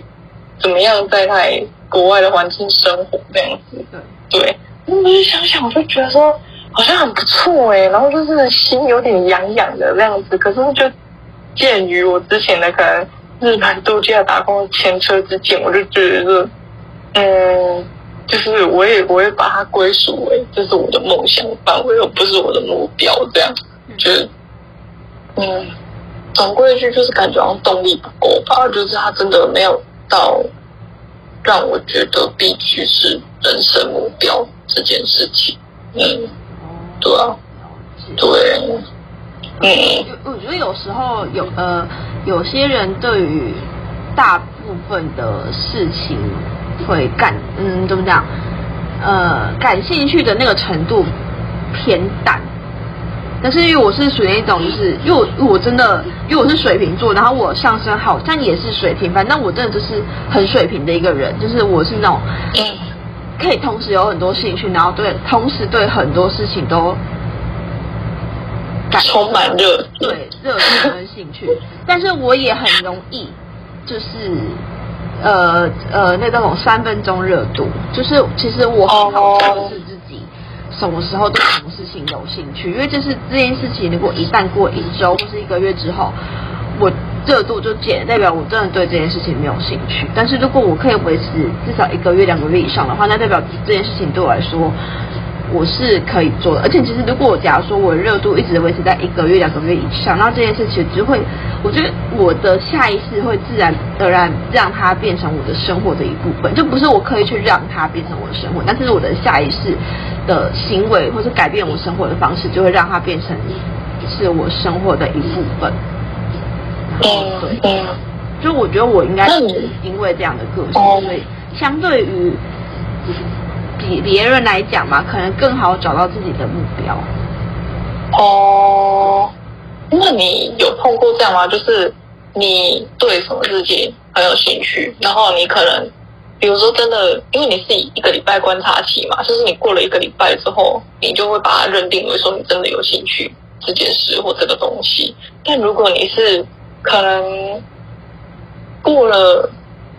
怎么样在那里国外的环境生活这样子？对，那我就想想，我就觉得说好像很不错哎，然后就是心有点痒痒的这样子。可是就鉴于我之前的可能日本度假打工前车之鉴，我就觉得嗯。就是我也我也把它归属为这是我的梦想范围，而不是我的目标。这样，就是嗯，总归一句就是感觉好像动力不够吧。就是他真的没有到让我觉得必须是人生目标这件事情。嗯，对啊，对，嗯。我觉得有时候有呃，有些人对于大部分的事情。会感嗯，怎么讲？呃，感兴趣的那个程度偏淡。但是因为我是属于那种，就是因为我我真的因为我是水瓶座，然后我上升好像也是水瓶，反正我真的就是很水瓶的一个人。就是我是那种可以同时有很多兴趣，然后对同时对很多事情都感充满热对热情跟兴趣，但是我也很容易就是呃呃那种三分钟热度，就是其实我很好测试自己什么时候对什么事情有兴趣，因为就是这件事情如果一旦过一周或是一个月之后，我热度就减，代表我真的对这件事情没有兴趣。但是如果我可以维持至少一个月、两个月以上的话，那代表这件事情对我来说。我是可以做的，而且其实如果我假如说我热度一直维持在一个月、两个月以上，那这件事情就会，我觉得我的下意识会自然而然让它变成我的生活的一部分，就不是我刻意去让它变成我的生活，但是我的下意识的行为或是改变我生活的方式，就会让它变成是我生活的一部分。然后对，就我觉得我应该是因为这样的个性，所以相对于。比别人来讲嘛，可能更好找到自己的目标。哦，那你有碰过这样吗？就是你对什么事情很有兴趣，然后你可能，比如说真的，因为你是以一个礼拜观察期嘛，就是你过了一个礼拜之后，你就会把它认定为说你真的有兴趣这件事或这个东西。但如果你是可能过了，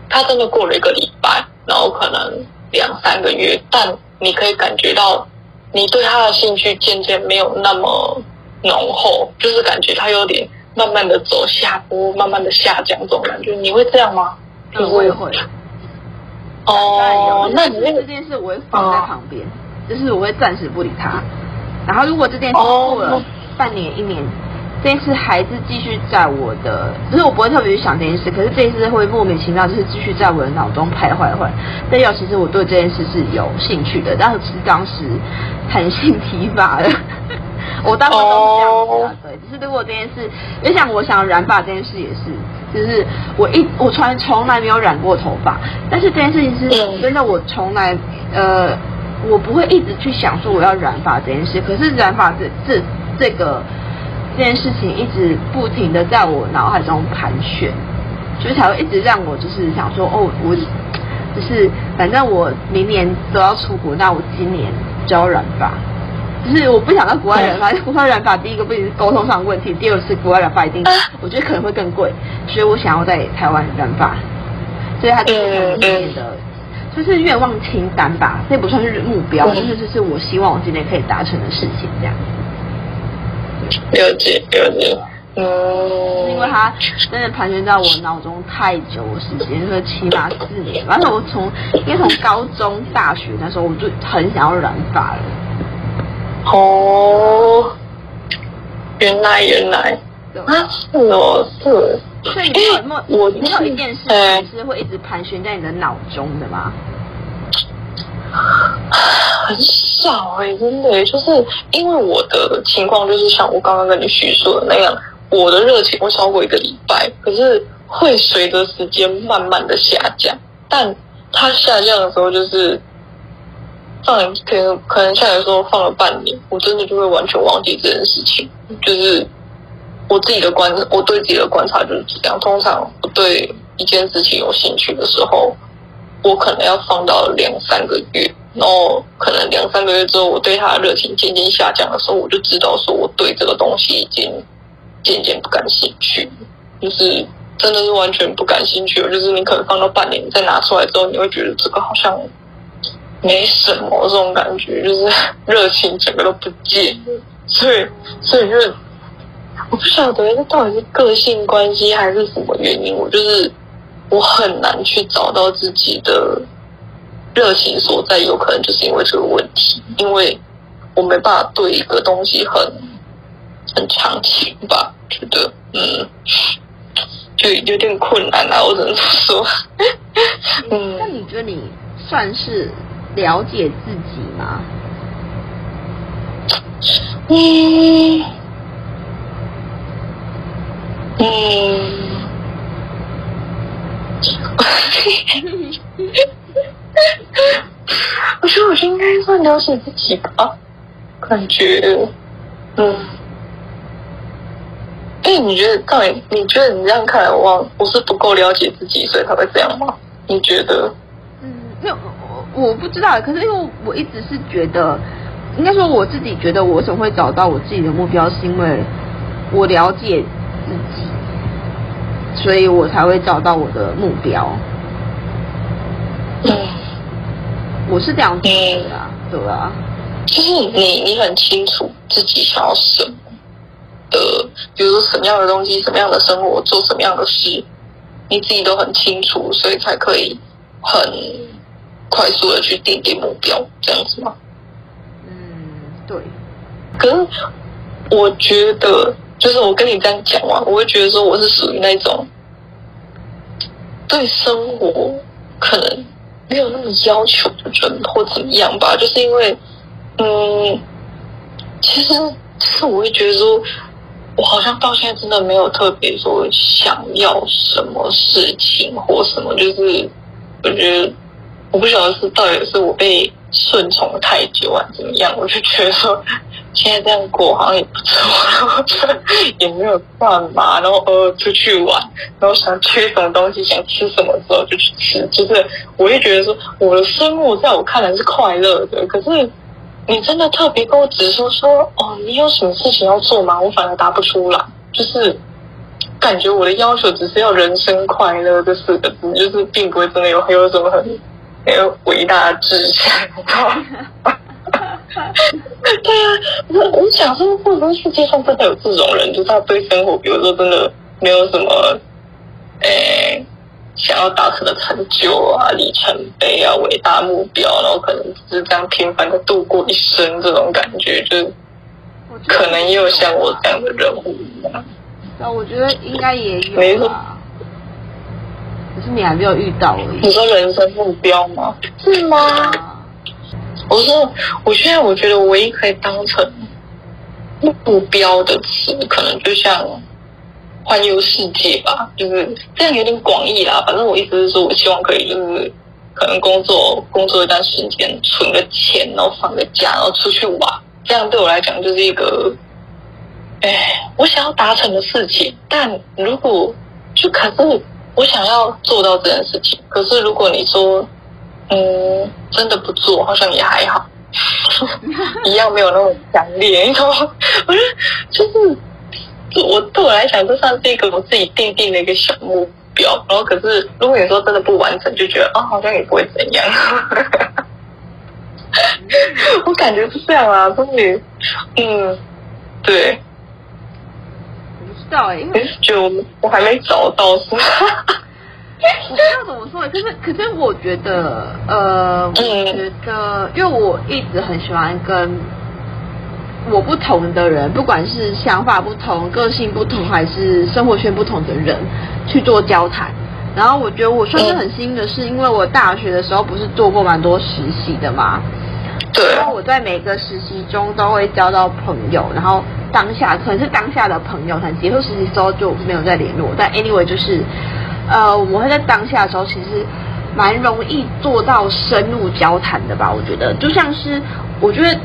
他真的过了一个礼拜，然后可能。两三个月，但你可以感觉到你对他的兴趣渐渐没有那么浓厚，就是感觉他有点慢慢的走下坡，慢慢的下降这种感觉。你会这样吗？嗯，我也会。哦，那你这件事我会放在旁边，就是我会暂时不理他。然后如果这件事过了半年、一年。这件事还是继续在我的，就是我不会特别去想这件事，可是这件事会莫名其妙，就是继续在我的脑中徘徊徊。但有其实我对这件事是有兴趣的，但是当时弹性疲乏的，我当时都是这样子啊，对。只是如果这件事，就像我想染发这件事也是，就是我一我从从来没有染过头发，但是这件事情是真的，我从来呃，我不会一直去想说我要染发这件事，可是染发这这这个。这件事情一直不停的在我脑海中盘旋，所以才会一直让我就是想说，哦，我就是反正我明年都要出国，那我今年就要染发。就是我不想到国外染发，国外染发第一个不仅是沟通上的问题，第二次国外染发一定我觉得可能会更贵，所以我想要在台湾染发。所以它就是我今年的，就是愿望清单吧，这不算是目标，就是这是我希望我今年可以达成的事情，这样。了解，了解，嗯，因为它真的盘旋在我脑中太久的时间，就是起码四年。反正我从，因为从高中、大学那时候，我就很想要染发了。哦，原来原来，啊，是哦，是。所以你有没有？我你有一件事情是会一直盘旋在你的脑中的吗？很少哎、欸，真的、欸，就是因为我的情况就是像我刚刚跟你叙述的那样，我的热情会超过一个礼拜，可是会随着时间慢慢的下降。但它下降的时候，就是放可能可能像你说放了半年，我真的就会完全忘记这件事情。就是我自己的观，我对自己的观察就是这样。通常我对一件事情有兴趣的时候。我可能要放到两三个月，然后可能两三个月之后，我对他的热情渐渐下降的时候，我就知道说我对这个东西已经渐渐不感兴趣，就是真的是完全不感兴趣了。就是你可能放到半年，再拿出来之后，你会觉得这个好像没什么这种感觉，就是热情整个都不见。所以，所以就是我不晓得这到底是个性关系还是什么原因，我就是。我很难去找到自己的热情所在，有可能就是因为这个问题，因为我没办法对一个东西很很长情吧，觉得嗯，就有点困难啊，我只能说。嗯，那你觉得你算是了解自己吗？嗯嗯。我觉得我应该算了解自己吧，感觉，嗯。哎，你觉得，到底你觉得你这样看来，我我是不够了解自己，所以才会这样吗？你觉得？嗯，没有，我我不知道。可是因为我一直是觉得，应该说我自己觉得我怎么会找到我自己的目标，是因为我了解自己，所以我才会找到我的目标。嗯，我是这样觉得啊，对啊，就是你你很清楚自己想要什么的，比如说什么样的东西，什么样的生活，做什么样的事，你自己都很清楚，所以才可以很快速的去定定目标，这样子吗？嗯对，可是我觉得，就是我跟你这样讲完，我会觉得说我是属于那种对生活可能没有那么要求的人，或怎么样吧。就是因为，嗯，其实其实我会觉得说，我好像到现在真的没有特别说想要什么事情或什么，就是我觉得我不晓得是到底是我被。顺从太久啊，怎么样？我就觉得说，现在这样过好像也不错，然后也没有干嘛，然后偶尔出去玩，然后想吃什么东西，想吃什么时候就去吃。就是我也觉得说，我的生活在我看来是快乐的。可是你真的特别跟我指出说，哦，你有什么事情要做吗？我反而答不出来。就是感觉我的要求只是要人生快乐这四个字，就是并不会真的有很有什么很。很有伟大的志向，对啊，我我想说，会不会世界上真的有这种人，就是他对生活，比如说真的没有什么，诶、欸，想要达成的成就啊、里程碑啊、伟大目标，然后可能只是这样平凡的度过一生，这种感觉，就是可能也有像我这样的人物一样。那我觉得应该也有吧。可是你还没有遇到而已。你说人生目标吗？是吗？我说，我现在我觉得唯一可以当成目标的词，可能就像环游世界吧，就是这样有点广义啦。反正我意思是说，我希望可以就是可能工作工作一段时间，存个钱，然后放个假，然后出去玩。这样对我来讲就是一个，哎，我想要达成的事情。但如果就可是。我想要做到这件事情，可是如果你说，嗯，真的不做，好像也还好，一样没有那么强烈。你说，我觉得就是，我对我来讲，这算是一个我自己定定的一个小目标。然后，可是如果你说真的不完成，就觉得啊、哦，好像也不会怎样。我感觉是这样啊，终于，嗯，对。不知道哎、欸，因为就我还没找到是吗？我不知道怎么说，可是可是我觉得，呃，我觉得，因为我一直很喜欢跟我不同的人，不管是想法不同、个性不同，还是生活圈不同的人去做交谈。然后我觉得我算是很幸运的是，因为我大学的时候不是做过蛮多实习的嘛。对。然后我在每个实习中都会交到朋友，然后。当下可能是当下的朋友，可能结束实习之后就没有再联络。但 anyway 就是，呃，我会在当下的时候其实蛮容易做到深入交谈的吧。我觉得就像是，我觉得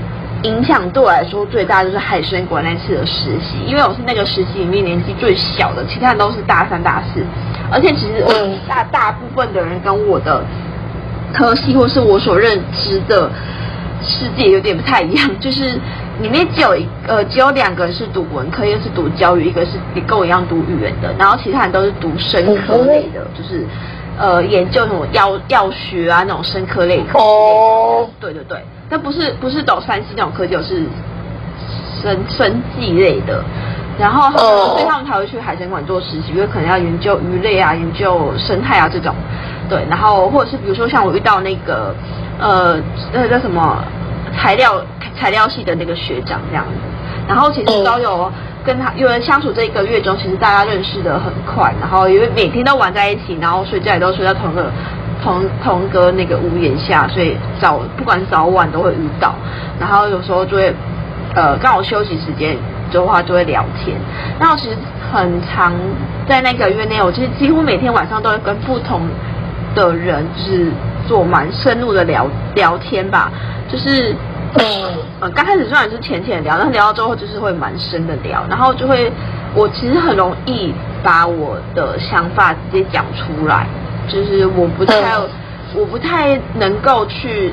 影响对我来说最大就是海生馆那次的实习，因为我是那个实习里面年纪最小的，其他人都是大三大四，而且其实我大大部分的人跟我的科系或是我所认知的世界有点不太一样，就是。里面只有一呃，只有两个人是读文科，一个是读教育，一个是跟我一样读语言的，然后其他人都是读生科类的，就是呃研究什么药药学啊那种生科类科。哦，对对对，但不是不是走三 C 那种科技，是生生技类的。然后他们所以他们才会去海生馆做实习，因为可能要研究鱼类啊、研究生态啊这种。对，然后或者是比如说像我遇到那个呃那个叫什么？材料材料系的那个学长这样。子，然后其实都有跟他因为相处这一个月中，其实大家认识的很快，然后因为每天都玩在一起，然后睡觉也都睡在同个同同个那个屋檐下，所以早不管早晚都会遇到，然后有时候就会呃刚好休息时间的话就会聊天，然后其实很长在那个月内，我其实几乎每天晚上都会跟不同的人就是做蛮深入的聊聊天吧。就是，嗯，呃，刚开始虽然是浅浅的聊，但是聊到之后就是会蛮深的聊，然后就会，我其实很容易把我的想法直接讲出来，就是我不太，我不太能够去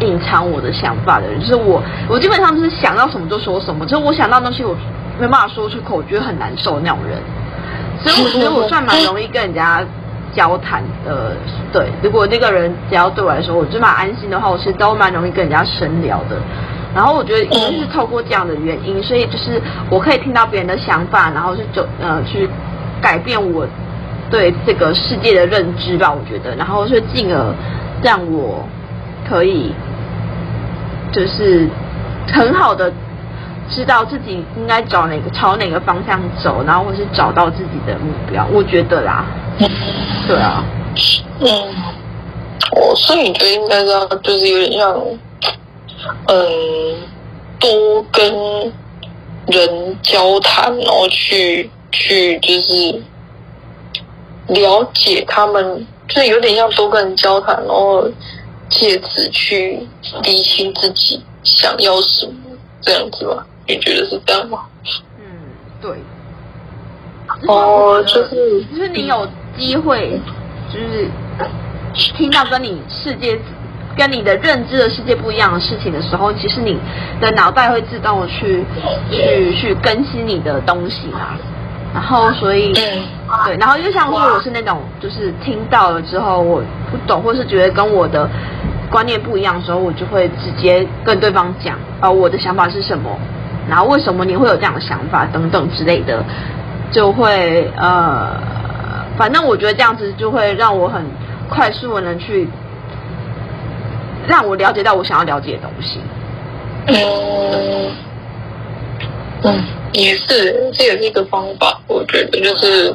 隐藏我的想法的人，就是我，我基本上就是想到什么就说什么，就是我想到东西我没办法说出口，我觉得很难受那种人。所以我觉得我算蛮容易跟人家交谈的。对，如果那个人只要对我来说，我就蛮安心的话，我其实都蛮容易跟人家深聊的。然后我觉得一定是透过这样的原因，所以就是我可以听到别人的想法，然后是就呃去改变我对这个世界的认知吧。我觉得，然后是进而让我可以就是很好的知道自己应该找哪个朝哪个方向走，然后或是找到自己的目标。我觉得啦，对啊，嗯，我所以你觉得应该这样，就是有点像。嗯，多跟人交谈，然后去去就是了解他们，就是有点像多跟人交谈，然后借此去理清自己想要什么，这样子吧？你觉得是这样吗？嗯，对。哦，就是就是你有机会，就是听到跟你世界。跟你的认知的世界不一样的事情的时候，其实你的脑袋会自动的去去去更新你的东西嘛。然后，所以对，然后就像说我是那种，就是听到了之后我不懂，或是觉得跟我的观念不一样的时候，我就会直接跟对方讲，呃，我的想法是什么，然后为什么你会有这样的想法等等之类的，就会呃，反正我觉得这样子就会让我很快速的能去。让我了解到我想要了解的东西。嗯，嗯，也是，这也是一个方法。我觉得就是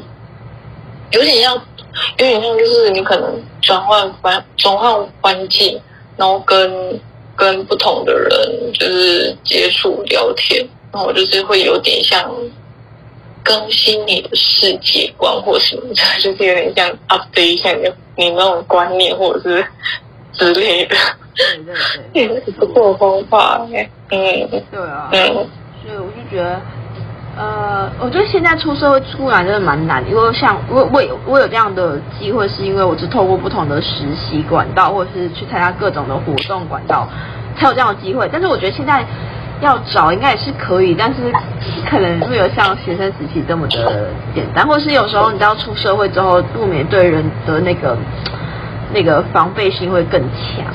有点像，有点像，就是你可能转换环转换环境，然后跟跟不同的人就是接触聊天，然后就是会有点像更新你的世界观或什么的，就是有点像 update 一下你你那种观念或者是之类的。对对对，也是 不错的方法哎。嗯，对啊，嗯，所以我就觉得，呃，我觉得现在出社会出来真的蛮难，因为像我我有我有这样的机会，是因为我是透过不同的实习管道，或者是去参加各种的活动管道，才有这样的机会。但是我觉得现在要找应该也是可以，但是可能没有像学生时期这么的简单，或者是有时候你知道出社会之后，不免对人的那个那个防备心会更强。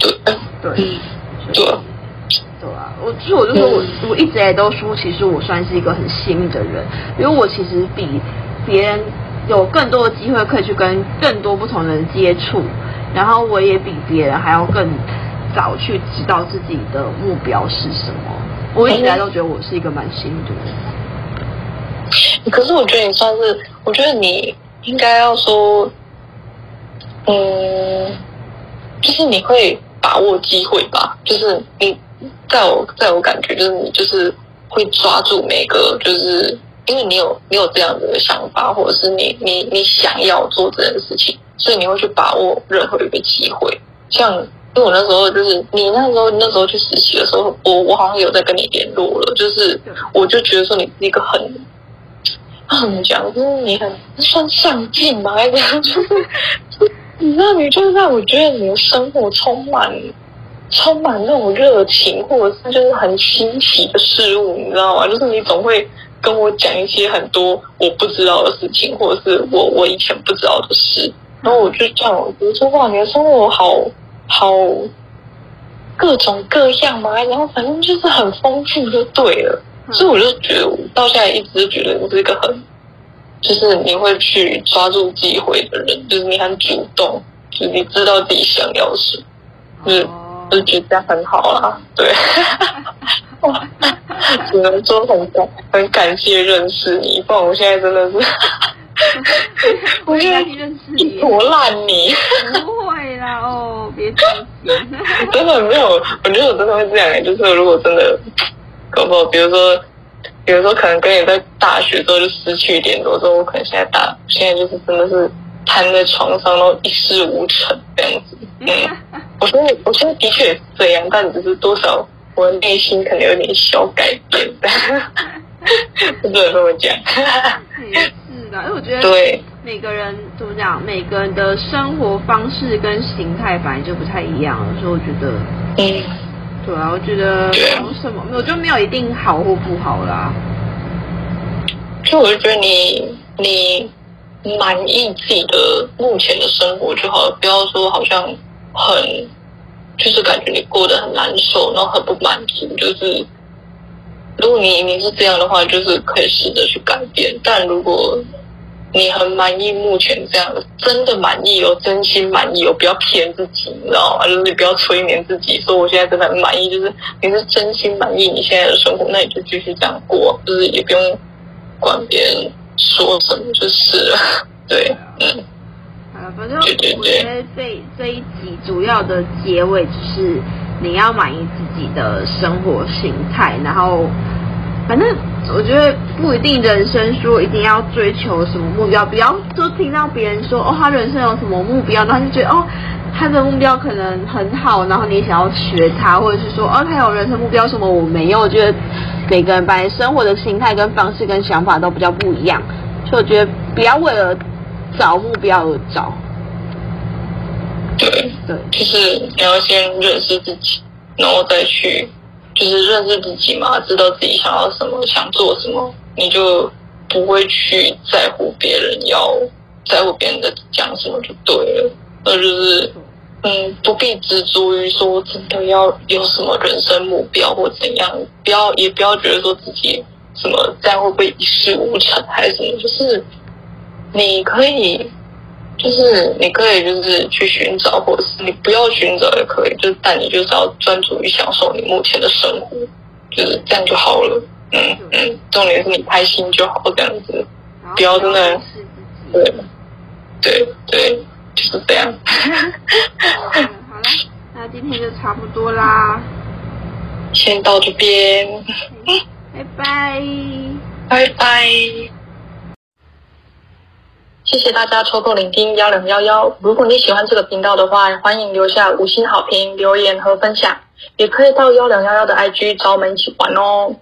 对，对，对，对啊！我所以我就说我我一直也都说，其实我算是一个很幸运的人，因为我其实比别人有更多的机会可以去跟更多不同的人接触，然后我也比别人还要更早去知道自己的目标是什么。我一直以来都觉得我是一个蛮幸运的人。可是我觉得你算是，我觉得你应该要说，嗯，就是你会。把握机会吧，就是你，在我在我感觉，就是你就是会抓住每个，就是因为你有你有这样的想法，或者是你你你想要做这件事情，所以你会去把握任何一个机会。像因为我那时候就是你那时候那时候去实习的时候，我我好像有在跟你联络了，就是我就觉得说你是一个很很讲，就是你很算上进吧，还是就是。你知道，你就是让我觉得你的生活充满充满那种热情，或者是就是很新奇的事物，你知道吗？就是你总会跟我讲一些很多我不知道的事情，或者是我我以前不知道的事，然后我就这样，我就说哇，你的生活好好各种各样嘛，然后反正就是很丰富就对了，所以我就觉得我到现在一直觉得我是一个很。就是你会去抓住机会的人，就是你很主动，就是你知道自己想要什么，就是就觉得这样很好啦。对，只能说很感很感谢认识你，不然我现在真的是，我现在认识你，多烂你，不会啦哦，别担心，真的没有，我觉得我真的会这样，就是如果真的，可不，比如说。比如说，可能跟你在大学之后就失去一点多，之后我可能现在大，现在就是真的是瘫在床上，然后一事无成这样子。嗯，我觉得我现在的确也是这样，但只是多少我的内心可能有点小改变，不能这么讲。也是的，因为我觉得对每个人怎么讲？每个人的生活方式跟形态本来就不太一样，所以我觉得，嗯，对啊，我觉得有什么，我就没有一定好或不好啦。就我就觉得你你满意自己的目前的生活就好了，不要说好像很，就是感觉你过得很难受，然后很不满足，就是。如果你你是这样的话，就是可以试着去改变。但如果你很满意目前这样，真的满意哦，真心满意哦，不要骗自己，你知道吗？就是你不要催眠自己，说我现在真的很满意。就是你是真心满意你现在的生活，那你就继续这样过，就是也不用管别人说什么，就是了。对，嗯。啊，反正我觉得这这一集主要的结尾就是。你要满意自己的生活形态，然后反正我觉得不一定人生说一定要追求什么目标，不要就听到别人说哦，他人生有什么目标，然后就觉得哦，他的目标可能很好，然后你想要学他，或者是说哦，他有人生目标什么我没有，我觉得每个人本来生活的心态跟方式跟想法都比较不一样，所以我觉得不要为了找目标而找。对对，就是你要先认识自己，然后再去，就是认识自己嘛，知道自己想要什么，想做什么，你就不会去在乎别人要在乎别人的讲什么就对了。那就是，嗯，不必执着于说真的要有什么人生目标或怎样，不要也不要觉得说自己什么这样会不会一事无成还是什么，就是你可以。就是你可以就是去寻找，或者是你不要寻找也可以，就是但你就是要专注于享受你目前的生活，就是这样就好了。嗯嗯，重点是你开心就好，这样子，不要真的，对对对，就是这样。好了，那今天就差不多啦，先到这边，拜拜，拜拜。谢谢大家抽空聆听幺零幺幺。如果你喜欢这个频道的话，欢迎留下五星好评、留言和分享，也可以到幺零幺幺的 IG 找我们一起玩哦。